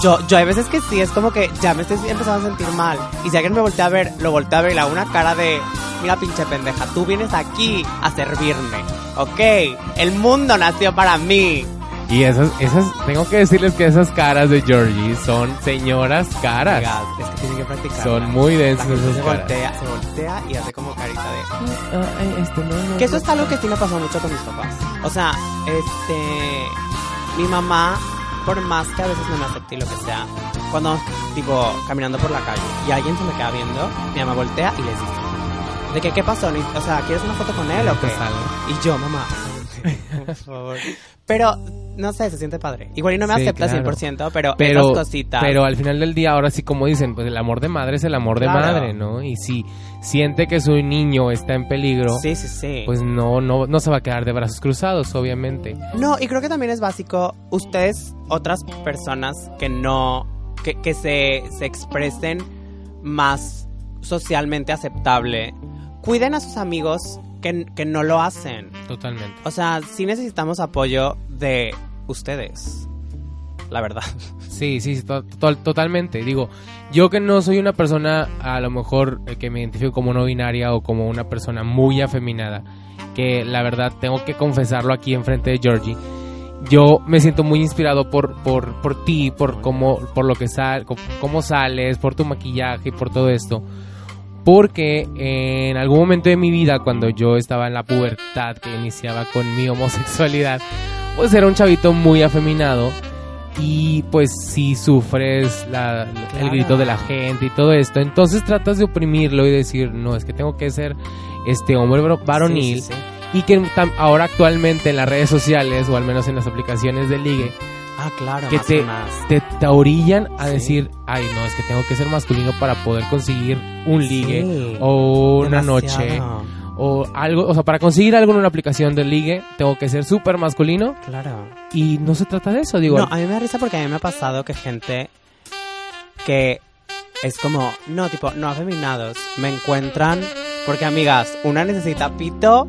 yo, yo hay veces que sí, es como que ya me estoy empezando a sentir mal. Y si alguien me voltea a ver, lo voltea a ver y le hago una cara de, mira pinche pendeja, tú vienes aquí a servirme, ¿ok? El mundo nació para mí. Y esas, esas, tengo que decirles que esas caras de Georgie son señoras caras. Oiga, es que tienen que practicar. Son muy densas esas se caras. voltea, se voltea y hace como carita de... Ah, este, no, no, Que eso no. es algo que sí me pasó mucho con mis papás. O sea, este. Mi mamá, por más que a veces no me acepte y lo que sea, cuando, tipo, caminando por la calle y alguien se me queda viendo, mi mamá voltea y les dice: ¿De qué, qué pasó? O sea, ¿quieres una foto con él o qué? Y yo, mamá, por favor. Pero, no sé, se siente padre. Igual y no me Sí, acepta claro. 100%, pero, pero, esas cositas. pero al final del día, ahora sí como dicen, pues el amor de madre es el amor de Claro. madre, ¿no? Y si siente que su niño está en peligro, Sí, sí, sí. pues no, no, no se va a quedar de brazos cruzados, obviamente. No, y creo que también es básico, ustedes, otras personas que no, que, que se, se expresen más socialmente aceptable, cuiden a sus amigos que, que no lo hacen. Totalmente. O sea, sí necesitamos apoyo de ustedes, la verdad. Sí, sí, to- to- totalmente. Digo, yo que no soy una persona, a lo mejor eh, que me identifico como no binaria o como una persona muy afeminada, que la verdad tengo que confesarlo aquí enfrente de Georgie. yo me siento muy inspirado por, por, por ti, por cómo, por lo que sal, cómo sales, por tu maquillaje y por todo esto. Porque en algún momento de mi vida, cuando yo estaba en la pubertad, que iniciaba con mi homosexualidad, pues era un chavito muy afeminado. Y pues si sufres el grito de la gente y todo esto, entonces tratas de oprimirlo y decir, no, es que tengo que ser este hombre varonil. Y que ahora actualmente en las redes sociales, o al menos en las aplicaciones de ligue, Ah, claro, que te, te, orillan a decir, ay, no, es que tengo que ser masculino para poder conseguir un ligue o una noche o algo, o sea, para conseguir algo en una aplicación de ligue, tengo que ser súper masculino. Claro. Y no se trata de eso, digo. No, a mí me da risa porque a mí me ha pasado que gente que es como, no, tipo, no afeminados, me encuentran, porque amigas, una necesita pito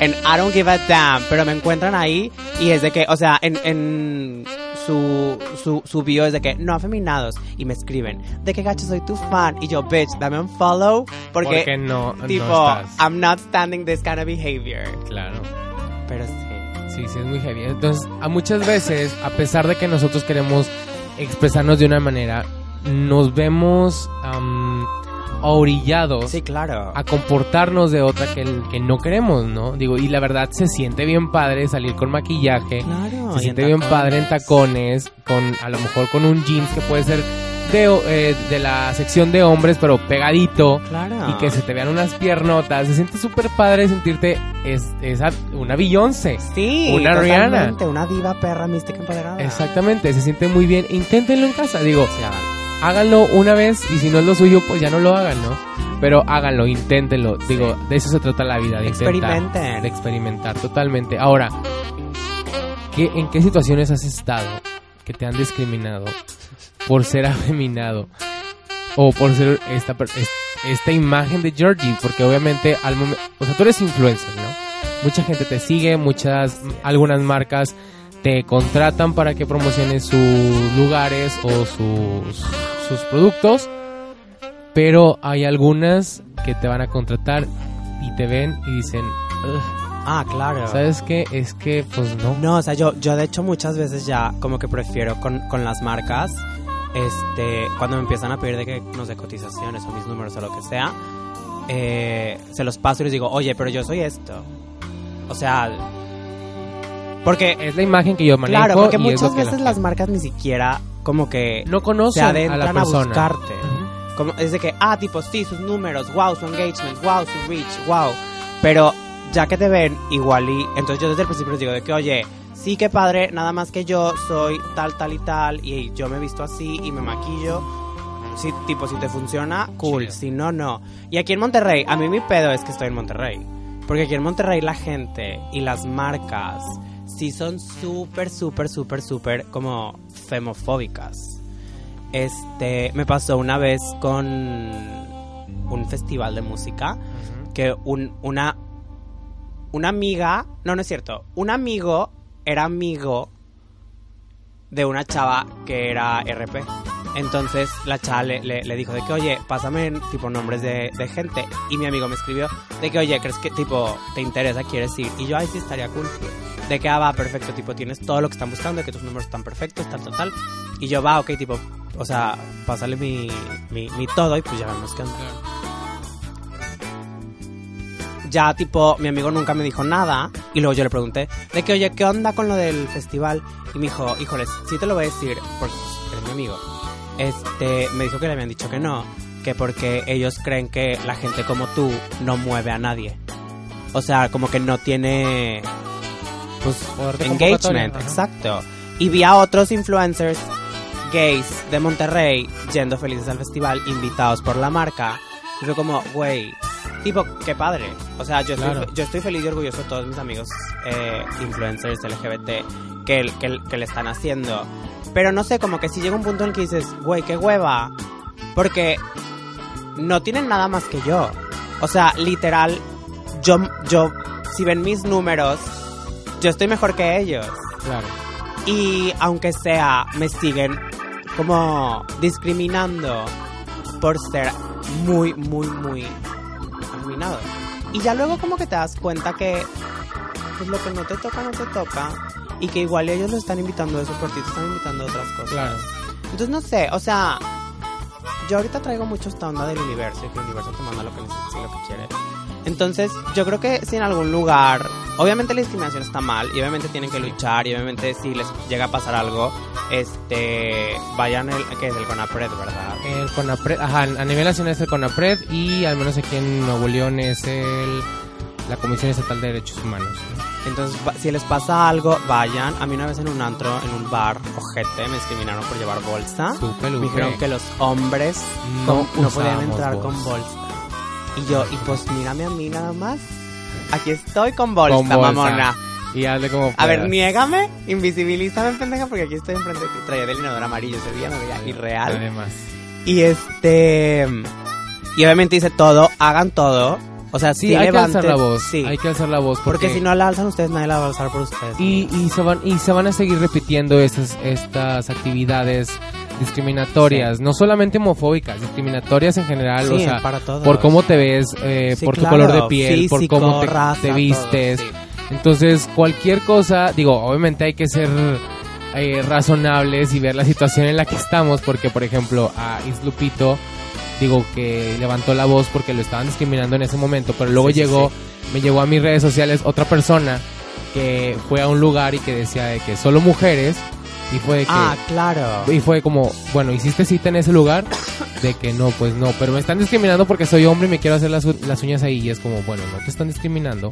en I don't give a damn, pero me encuentran ahí y es de que, o sea, en, en su, su, su bio es de que no afeminados y me escriben de que gacho soy tu fan y yo bitch dame un follow porque, porque no tipo no I'm not standing this kind of behavior. Claro. Pero sí. Sí sí es muy heavy. Entonces a muchas veces a pesar de que nosotros queremos expresarnos de una manera nos vemos orillados sí, claro. a comportarnos de otra que, que no queremos, ¿no? Digo, y la verdad se siente bien padre salir con maquillaje, claro, se siente bien padre en tacones, con a lo mejor con un jeans que puede ser de, eh, de la sección de hombres, pero pegadito, claro. y que se te vean unas piernotas, se siente súper padre sentirte es, una Beyoncé, sí, una Rihanna, una diva perra mística empoderada. Exactamente, se siente muy bien, inténtenlo en casa, digo háganlo una vez y si no es lo suyo, pues ya no lo hagan, ¿no? Pero háganlo, inténtenlo. Digo, de eso se trata la vida, de Experimenten. de experimentar totalmente. Ahora, ¿qué, ¿en qué situaciones has estado que te han discriminado por ser afeminado? O por ser esta, esta imagen de Georgie, porque obviamente al momento, o sea, tú eres influencer, ¿no? Mucha gente te sigue, muchas, algunas marcas te contratan para que promociones sus lugares o sus sus productos, pero hay algunas que te van a contratar y te ven y dicen, ah, claro. ¿Sabes qué? Es que, pues no. No, o sea, yo, yo de hecho muchas veces ya como que prefiero con, con las marcas, este, cuando me empiezan a pedir de que, no sé, cotizaciones o mis números o lo que sea, eh, se los paso y les digo, oye, pero yo soy esto. O sea, porque es la imagen que yo manejo. Claro, porque muchas veces las marcas ni siquiera como que no conocen se adentran a, buscarte. como, es de que, ah, tipo, sí, sus números, wow, su engagement, wow, su reach, wow. Pero ya que te ven igual y... Entonces yo desde el principio les digo de que, oye, sí que padre, nada más que yo soy tal, tal y tal, y yo me visto así y me maquillo. Sí, tipo, si te funciona, cool, si no, no. Y aquí en Monterrey, a mí mi pedo es que estoy en Monterrey. Porque aquí en Monterrey la gente y las marcas sí son súper, súper, súper, súper como femofóbicas. Este, me pasó una vez con un festival de música que un, una, una amiga, no, no es cierto, un amigo era amigo de una chava que era RP. Entonces la chava le, dijo de que, oye, pásame tipo nombres de, de, gente. Y mi amigo me escribió de que, oye, ¿crees que tipo te interesa, quieres ir? Y yo, ay, sí, estaría cool de que, ah, va, perfecto, tipo, tienes todo lo que están buscando, de que tus números están perfectos, tal, tal, tal. Y yo, va, ok, tipo, o sea, pásale mi, mi, mi todo y pues ya vemos qué onda. Ya, tipo, mi amigo nunca me dijo nada. Y luego yo le pregunté de que, oye, ¿qué onda con lo del festival? Y me dijo, híjoles, sí te lo voy a decir, porque eres mi amigo. Este, me dijo que le habían dicho que no, que porque ellos creen que la gente como tú no mueve a nadie. O sea, como que no tiene pues, engagement, exacto. Y vi a otros influencers gays de Monterrey yendo felices al festival, invitados por la marca. Y fue como, güey, tipo, qué padre. O sea, yo, estoy, yo estoy feliz y orgulloso de todos mis amigos eh, influencers LGBT que, que, que le están haciendo. Pero no sé, como que si llega un punto en el que dices, güey, qué hueva. Porque no tienen nada más que yo. O sea, literal, yo, yo, si ven mis números, yo estoy mejor que ellos. Claro. Y aunque sea, me siguen como discriminando por ser muy, muy, muy afeminado. Y ya luego como que te das cuenta que pues lo que no te toca, no te toca. y que igual ellos lo están invitando a eso, por ti te están invitando a otras cosas. Claro. Entonces no sé, o sea, yo ahorita traigo mucho esta onda del universo y que el universo te manda lo que necesitas y lo que quiere. Entonces, yo creo que si en algún lugar, obviamente la discriminación está mal y obviamente tienen que luchar y obviamente si les llega a pasar algo, este, vayan el que es el Conapred, ¿verdad? El CONAPRED, ajá, a nivel nacional es el CONAPRED y al menos aquí en Nuevo León es el la Comisión Estatal de Derechos Humanos. ¿no? Entonces, si les pasa algo, vayan. A mí una vez en un antro, en un bar, ojete, me discriminaron por llevar bolsa. Me dijeron que los hombres No no, podían entrar bolsa. con bolsa. Y yo, y pues mírame a mí nada más. Aquí estoy con bolsa, Con bolsa. mamona. Y hazle como A ver, puedas. niégame, invisibilízame, pendeja, porque aquí estoy enfrente de ti. Traía delineador amarillo ese día, me veía irreal. Además. Y este... Y obviamente dice todo, hagan todo. O sea, Sí, sí, hay levanten. que alzar la voz. Sí. Hay que alzar la voz porque... porque, si no la alzan ustedes, nadie la va a alzar por ustedes. y, y se van y se van a seguir repitiendo estas estas actividades discriminatorias, no solamente homofóbicas, discriminatorias en general, Sí, o sea, para por cómo te ves, eh, Sí, por tu color de piel, por cómo te, raza, te todo, vistes. Entonces, cualquier cosa, digo, obviamente hay que ser eh, razonables y ver la situación en la que estamos, porque, por ejemplo, a Islupito, digo que levantó la voz porque lo estaban discriminando en ese momento, pero luego llegó, me llegó a mis redes sociales otra persona que fue a un lugar y que decía de que solo mujeres, y fue que... Ah, claro. Y fue como, bueno, ¿hiciste cita en ese lugar? De que no, pues no, pero me están discriminando porque soy hombre y me quiero hacer las, uñas ahí. Y es como, bueno, no te están discriminando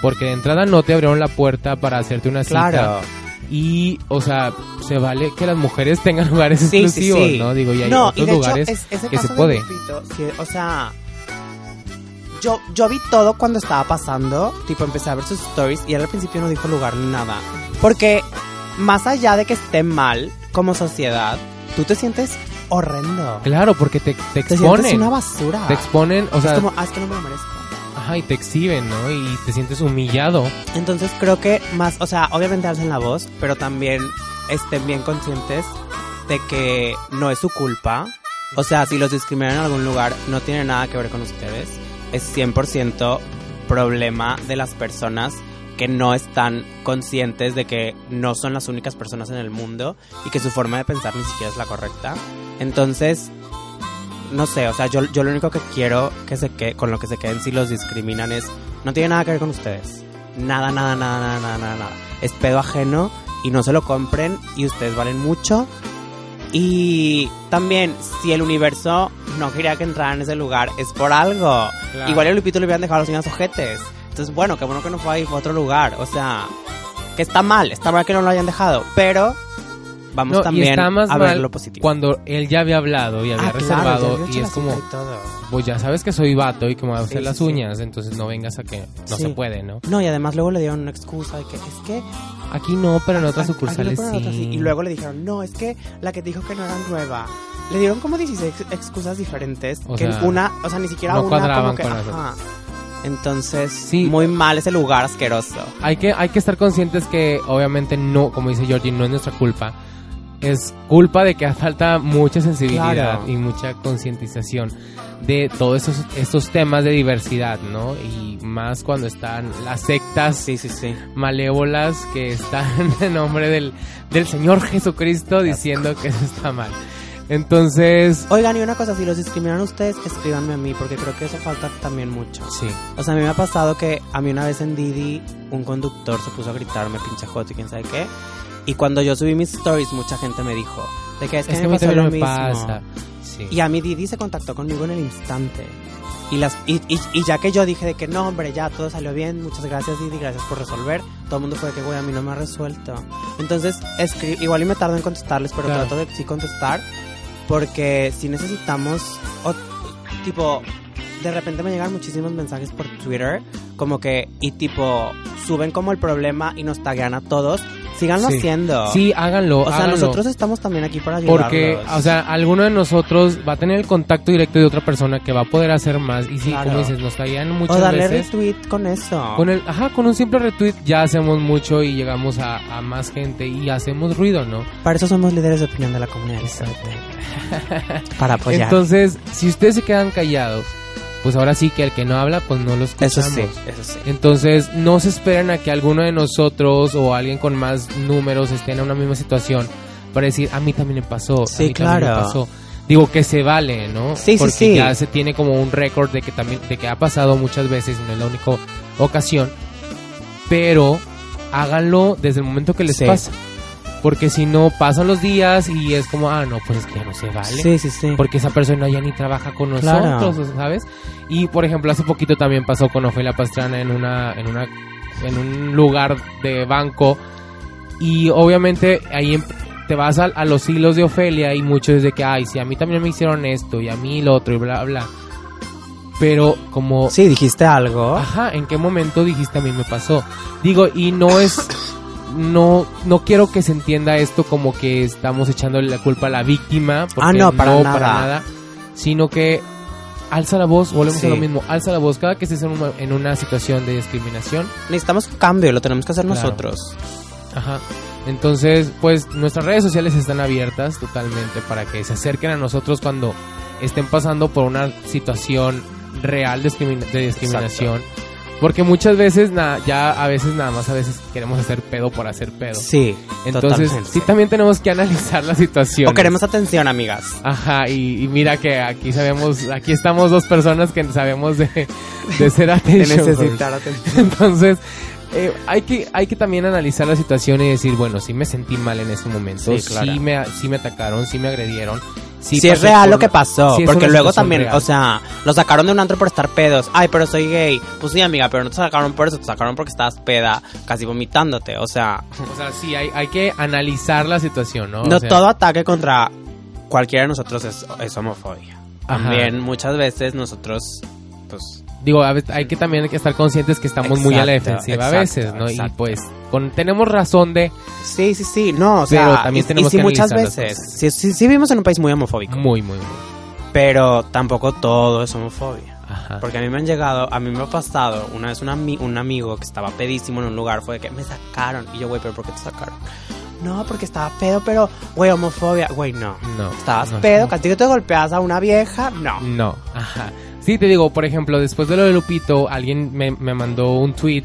porque de entrada no te abrieron la puerta para hacerte una cita. Claro. Y, o sea, se vale que las mujeres tengan lugares Sí, exclusivos, sí. ¿no? Digo, y hay no, otros y de lugares hecho, es- ese que se puede. O sea, yo, yo vi todo cuando estaba pasando, tipo empecé a ver sus stories y él al principio no dijo lugar ni nada. Porque más allá de que esté mal como sociedad, tú te sientes horrendo. Claro, porque te, te Te sientes exponen. una basura. Te exponen, o sea, es como, ah, es que no me lo merezco. ajá, y te exhiben, ¿no? Y te sientes humillado. Entonces creo que más, o sea, obviamente alzan la voz, pero también estén bien conscientes de que no es su culpa. O sea, si los discriminan en algún lugar, no tiene nada que ver con ustedes. Es 100% problema de las personas que no están conscientes de que no son las únicas personas en el mundo y que su forma de pensar ni siquiera es la correcta. Entonces, no sé, o sea, yo, yo lo único que quiero que se que, con lo que se queden si los discriminan es, no tiene nada que ver con ustedes. Nada, nada, nada, nada, nada, nada, nada. Es pedo ajeno y no se lo compren y ustedes valen mucho. Y también, si el universo no quería que entraran en ese lugar, es por algo. Claro. Igual el Lupito le hubieran dejado las uñas ojetes. Entonces, bueno, qué bueno que no fue ahí, fue a otro lugar. O sea, que está mal, está mal que no lo hayan dejado. Pero vamos No, también a ver mal lo positivo. Cuando él ya había hablado y había Ah, claro, reservado hecho y es como, pues ya sabes que soy vato y me voy a hacer Sí, las sí, sí. uñas, entonces no vengas a que no Sí. se puede, ¿no? No, y además luego le dieron una excusa de que es que Aquí no, pero en otras sucursales sí. Y luego le dijeron, no, es que la que dijo que no era nueva. Le dieron como 16 excusas diferentes. O que sea, una, o sea, ni siquiera no una cuadraban como que, ajá. Entonces, Sí. muy mal ese lugar asqueroso. Hay que, hay que estar conscientes que obviamente no, como dice Georgie, no es nuestra culpa. Es culpa de que falta mucha sensibilidad Claro. y mucha concientización de todos estos, estos temas de diversidad, ¿no? Y más cuando están las sectas Sí, sí, sí. malévolas que están en nombre del, del Señor Jesucristo diciendo que eso está mal. Entonces, Oigan, y una cosa, si los discriminan ustedes, escríbanme a mí, porque creo que eso falta también mucho. sí. O sea, a mí me ha pasado que a mí una vez en Didi, un conductor se puso a gritarme pinche joto y quién sabe qué. Y cuando yo subí mis stories, mucha gente me dijo, de que es que, Es me pasó lo me mismo. pasa. Sí. Y a mí Didi se contactó conmigo en el instante. Y, las, y, y, y ya que yo dije de que no, hombre, ya todo salió bien, muchas gracias Didi, gracias por resolver, todo el mundo fue de que, güey, a mí no me ha resuelto. Entonces, escri igual y me tardo en contestarles, pero Claro. trato de sí contestar, porque si necesitamos, tipo, de repente me llegan muchísimos mensajes por Twitter, como que, y tipo, suben como el problema y nos taguean a todos, síganlo Sí. haciendo. Sí, háganlo. O sea, nosotros estamos también aquí para ayudarlos. Porque, o sea, alguno de nosotros va a tener el contacto directo de otra persona que va a poder hacer más. Y sí, Claro. como dices, nos traían muchas o darle veces. retweet con eso. Con el, ajá, con un simple retweet ya hacemos mucho y llegamos a, a más gente y hacemos ruido, ¿no? Para eso somos líderes de opinión de la comunidad. Para apoyar. Entonces, si ustedes se quedan callados pues ahora sí que el que no habla, pues no lo escuchamos. Eso sí, eso sí. Entonces, no se esperen a que alguno de nosotros o alguien con más números esté en una misma situación para decir, a mí también me pasó, Sí, a mí también claro. me pasó. Digo que se vale, ¿no? Sí, sí, Porque sí. ya se tiene como un récord de que también de que ha pasado muchas veces y no es la única ocasión. Pero háganlo desde el momento que les Sí. pasa. Porque si no pasan los días y es como, ah, no, pues es que ya no se vale Sí, sí, sí. porque esa persona ya ni trabaja con Claro. nosotros, ¿sabes? Y por ejemplo, hace poquito también pasó con Ofelia Pastrana en una en una en un lugar de banco y obviamente ahí em- te vas a, a los hilos de Ofelia y mucho es de que, ay, sí, a mí también me hicieron esto y a mí lo otro y bla, bla. Pero como Sí, dijiste algo. Ajá, ¿en qué momento dijiste a mí me pasó? Digo, y no es no no quiero que se entienda esto como que estamos echándole la culpa a la víctima, porque Ah, no, para nada. sino que alza la voz, volvemos Sí. a lo mismo, alza la voz cada que estés en una, en una situación de discriminación. Necesitamos un cambio lo tenemos que hacer Claro. nosotros. Ajá. Entonces, pues nuestras redes sociales están abiertas totalmente para que se acerquen a nosotros cuando estén pasando por una situación real de, discrimin- de discriminación. Porque muchas veces, na- ya a veces nada más, a veces queremos hacer pedo por hacer pedo. Sí. Entonces, totalmente. sí también tenemos que analizar la situación. O queremos atención, amigas. Ajá, y, y mira que aquí sabemos, aquí estamos dos personas que sabemos de, de ser atención. atención. Entonces, eh, hay que hay que también analizar la situación y decir, bueno, sí me sentí mal en ese momento, Sí, claro. sí me sí me atacaron, sí me agredieron. Sí si es real por lo que pasó. sí porque luego también, real. o sea, lo sacaron de un antro por estar pedos. Ay, pero soy gay. Pues sí, amiga, pero no te sacaron por eso, te sacaron porque estabas peda, casi vomitándote. O sea, O sea, sí, hay, hay que analizar la situación, ¿no? no O sea, todo ataque contra cualquiera de nosotros es, es homofobia. Ajá. También muchas veces nosotros, pues, Digo, a veces hay que también hay que estar conscientes que estamos muy a la Exacto, defensiva a exacto, veces, ¿no? exacto. Y pues con, tenemos razón de sí, sí, sí, no, o Pero sea, también y- tenemos y sí que muchas veces, sí, sí, sí vivimos en un país muy homofóbico, muy, muy, muy. pero tampoco todo es homofobia. Ajá. Porque a mí me han llegado, a mí me ha pasado, una vez un, ami- un amigo que estaba pedísimo en un lugar fue de que me sacaron. Y yo, güey, ¿pero por qué te sacaron? No, porque estaba pedo, pero, güey, homofobia. Güey, no. No. Estabas no, pedo, no. que a ti te golpeas a una vieja, no. No, ajá. Sí, te digo, por ejemplo, después de lo de Lupito, alguien me, me mandó un tweet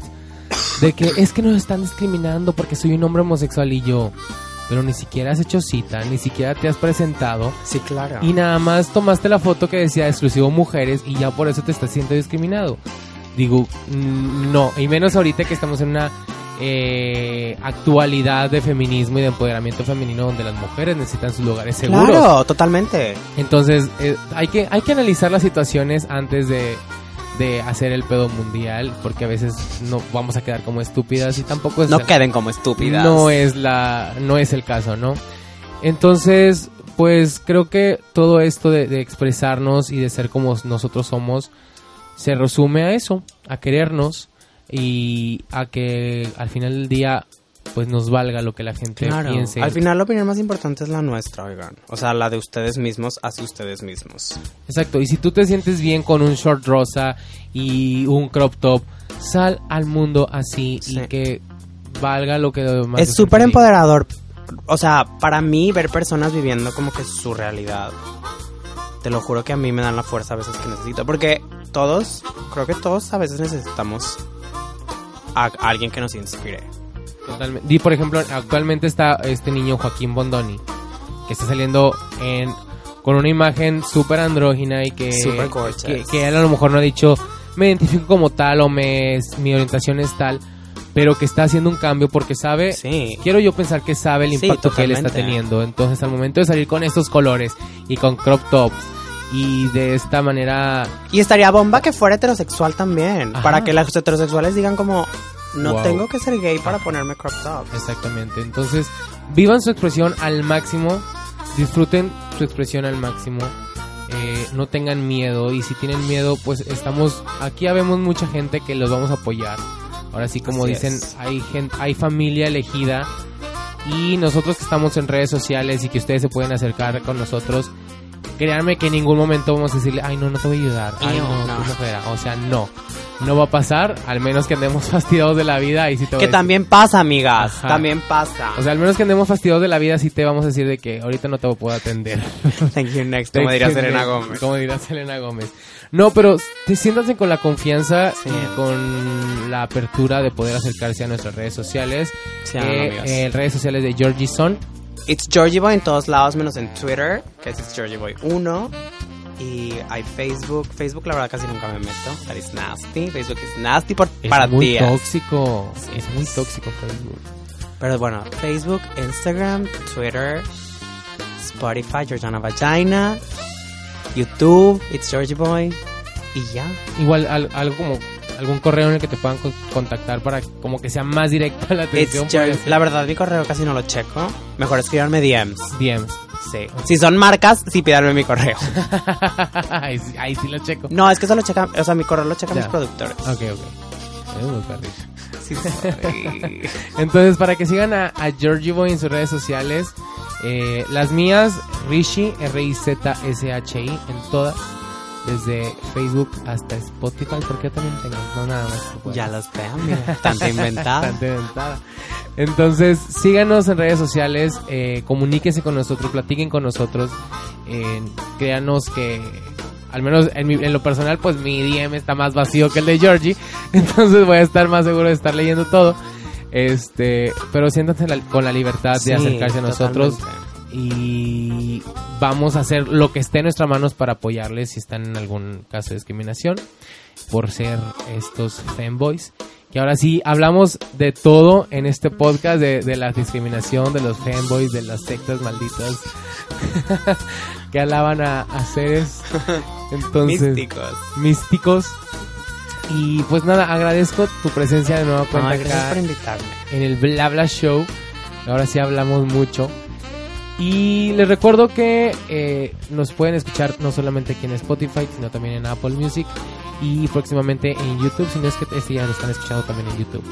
de que es que nos están discriminando porque soy un hombre homosexual y yo. Pero ni siquiera has hecho cita, ni siquiera te has presentado Sí, claro. y nada más tomaste la foto que decía exclusivo mujeres y ya por eso te estás siendo discriminado. Digo, no, y menos ahorita que estamos en una eh, actualidad de feminismo y de empoderamiento femenino donde las mujeres necesitan sus lugares seguros. Claro, totalmente. Entonces, eh, hay, que, hay que analizar las situaciones antes de, de hacer el pedo mundial, porque a veces no vamos a quedar como estúpidas y tampoco es, No queden como estúpidas. no es la no es el caso, ¿no? Entonces, pues creo que todo esto de, de expresarnos y de ser como nosotros somos se resume a eso, a querernos y a que al final del día pues nos valga lo que la gente Claro. piense. Al final la opinión más importante es la nuestra, oigan. O sea, la de ustedes mismos hacia ustedes mismos. Exacto, y si tú te sientes bien con un short rosa y un crop top, sal al mundo así Sí. y que valga lo que demás es súper empoderador. O sea, para mí ver personas viviendo como que su realidad. Te lo juro que a mí me dan la fuerza a veces que necesito. Porque todos, creo que todos a veces necesitamos a alguien que nos inspire. Totalmente. Y por ejemplo, actualmente está este niño Joaquín Bondoni, que está saliendo en con una imagen súper andrógina y que, que, que él a lo mejor no ha dicho me identifico como tal o me, mi orientación es tal, pero que está haciendo un cambio porque sabe Sí. quiero yo pensar que sabe el Sí, impacto que él está teniendo. Entonces, al momento de salir con estos colores y con crop tops y de esta manera, Y estaría bomba que fuera heterosexual también. Ajá. Para que los heterosexuales digan como, no Wow. tengo que ser gay para ponerme crop top. exactamente. Entonces, vivan su expresión al máximo, disfruten su expresión al máximo. eh, no tengan miedo y si tienen miedo pues estamos aquí habemos mucha gente que los vamos a apoyar ahora sí como Así dicen es. hay gente hay familia elegida y nosotros que estamos en redes sociales y que ustedes se pueden acercar con nosotros créanme que en ningún momento vamos a decirle, ay, no, no te voy a ayudar. Ay, No, no, no. qué flojera". O sea, no. No va a pasar, al menos que andemos fastidiados de la vida y sí te voy a Que decir- también pasa, amigas. Ajá. También pasa. O sea, al menos que andemos fastidiados de la vida, sí te vamos a decir de que ahorita no te puedo atender. Thank you next, como diría Selena Gómez. Como diría Selena Gómez. No, pero te siéntanse con la confianza Sí. y con la apertura de poder acercarse a nuestras redes sociales. Sí, Eh, eh, redes sociales de Georgie Son. It's Georgie Boy en todos lados, menos en Twitter, que es It's Georgie Boy 1. Y hay Facebook. Facebook, la verdad, casi nunca me meto. That is nasty. Facebook is nasty por, Es para muy tías. tóxico. Es muy tóxico Facebook. Pero bueno, Facebook, Instagram, Twitter, Spotify, Georgiana Vagina, YouTube, It's Georgie Boy. Y ya. Igual al- algo como algún correo en el que te puedan co- contactar para como que sea más directa la atención. La verdad, mi correo casi no lo checo. Mejor escribanme DMs. DMs. Sí. Si son marcas, sí pídanme mi correo. ahí, sí, ahí sí lo checo. No, es que eso lo checan, o sea, mi correo lo checan mis productores. Ok, ok. Es muy perrito. Sí, sorry. Entonces, para que sigan a, a Georgie Boy en sus redes sociales, eh, las mías, Rishi, R-I-Z-S-H-I, en todas, desde Facebook hasta Spotify, porque yo también tengo, no nada más. ya los veo, amiga. Tanta inventada. Bastante inventada. Entonces, síganos en redes sociales, eh, comuníquense con nosotros, platiquen con nosotros, eh, créanos que, al menos en, mi- en lo personal, pues mi DM está más vacío que el de Georgie, entonces voy a estar más seguro de estar leyendo todo. Este, pero siéntanse la- con la libertad de Sí, acercarse a nosotros totalmente. Y vamos a hacer lo que esté en nuestras manos para apoyarles si están en algún caso de discriminación por ser estos fanboys. Que ahora sí hablamos de todo en este podcast, de, de la discriminación, de los fanboys, de las sectas malditas que alaban a, a seres entonces Místicos. místicos. Y pues nada, agradezco tu presencia de gracias acá por invitarme. en el Bla Bla Show. Ahora sí hablamos mucho. Y les recuerdo que eh, nos pueden escuchar no solamente aquí en Spotify, sino también en Apple Music y próximamente en YouTube, si no es que este ya lo están escuchando también en YouTube.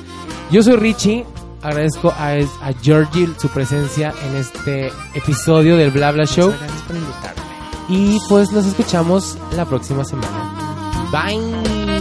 Yo soy Richie, agradezco a, a Georgie su presencia en este episodio del Bla Bla Show gracias por invitarme. y pues nos escuchamos la próxima semana. Bye.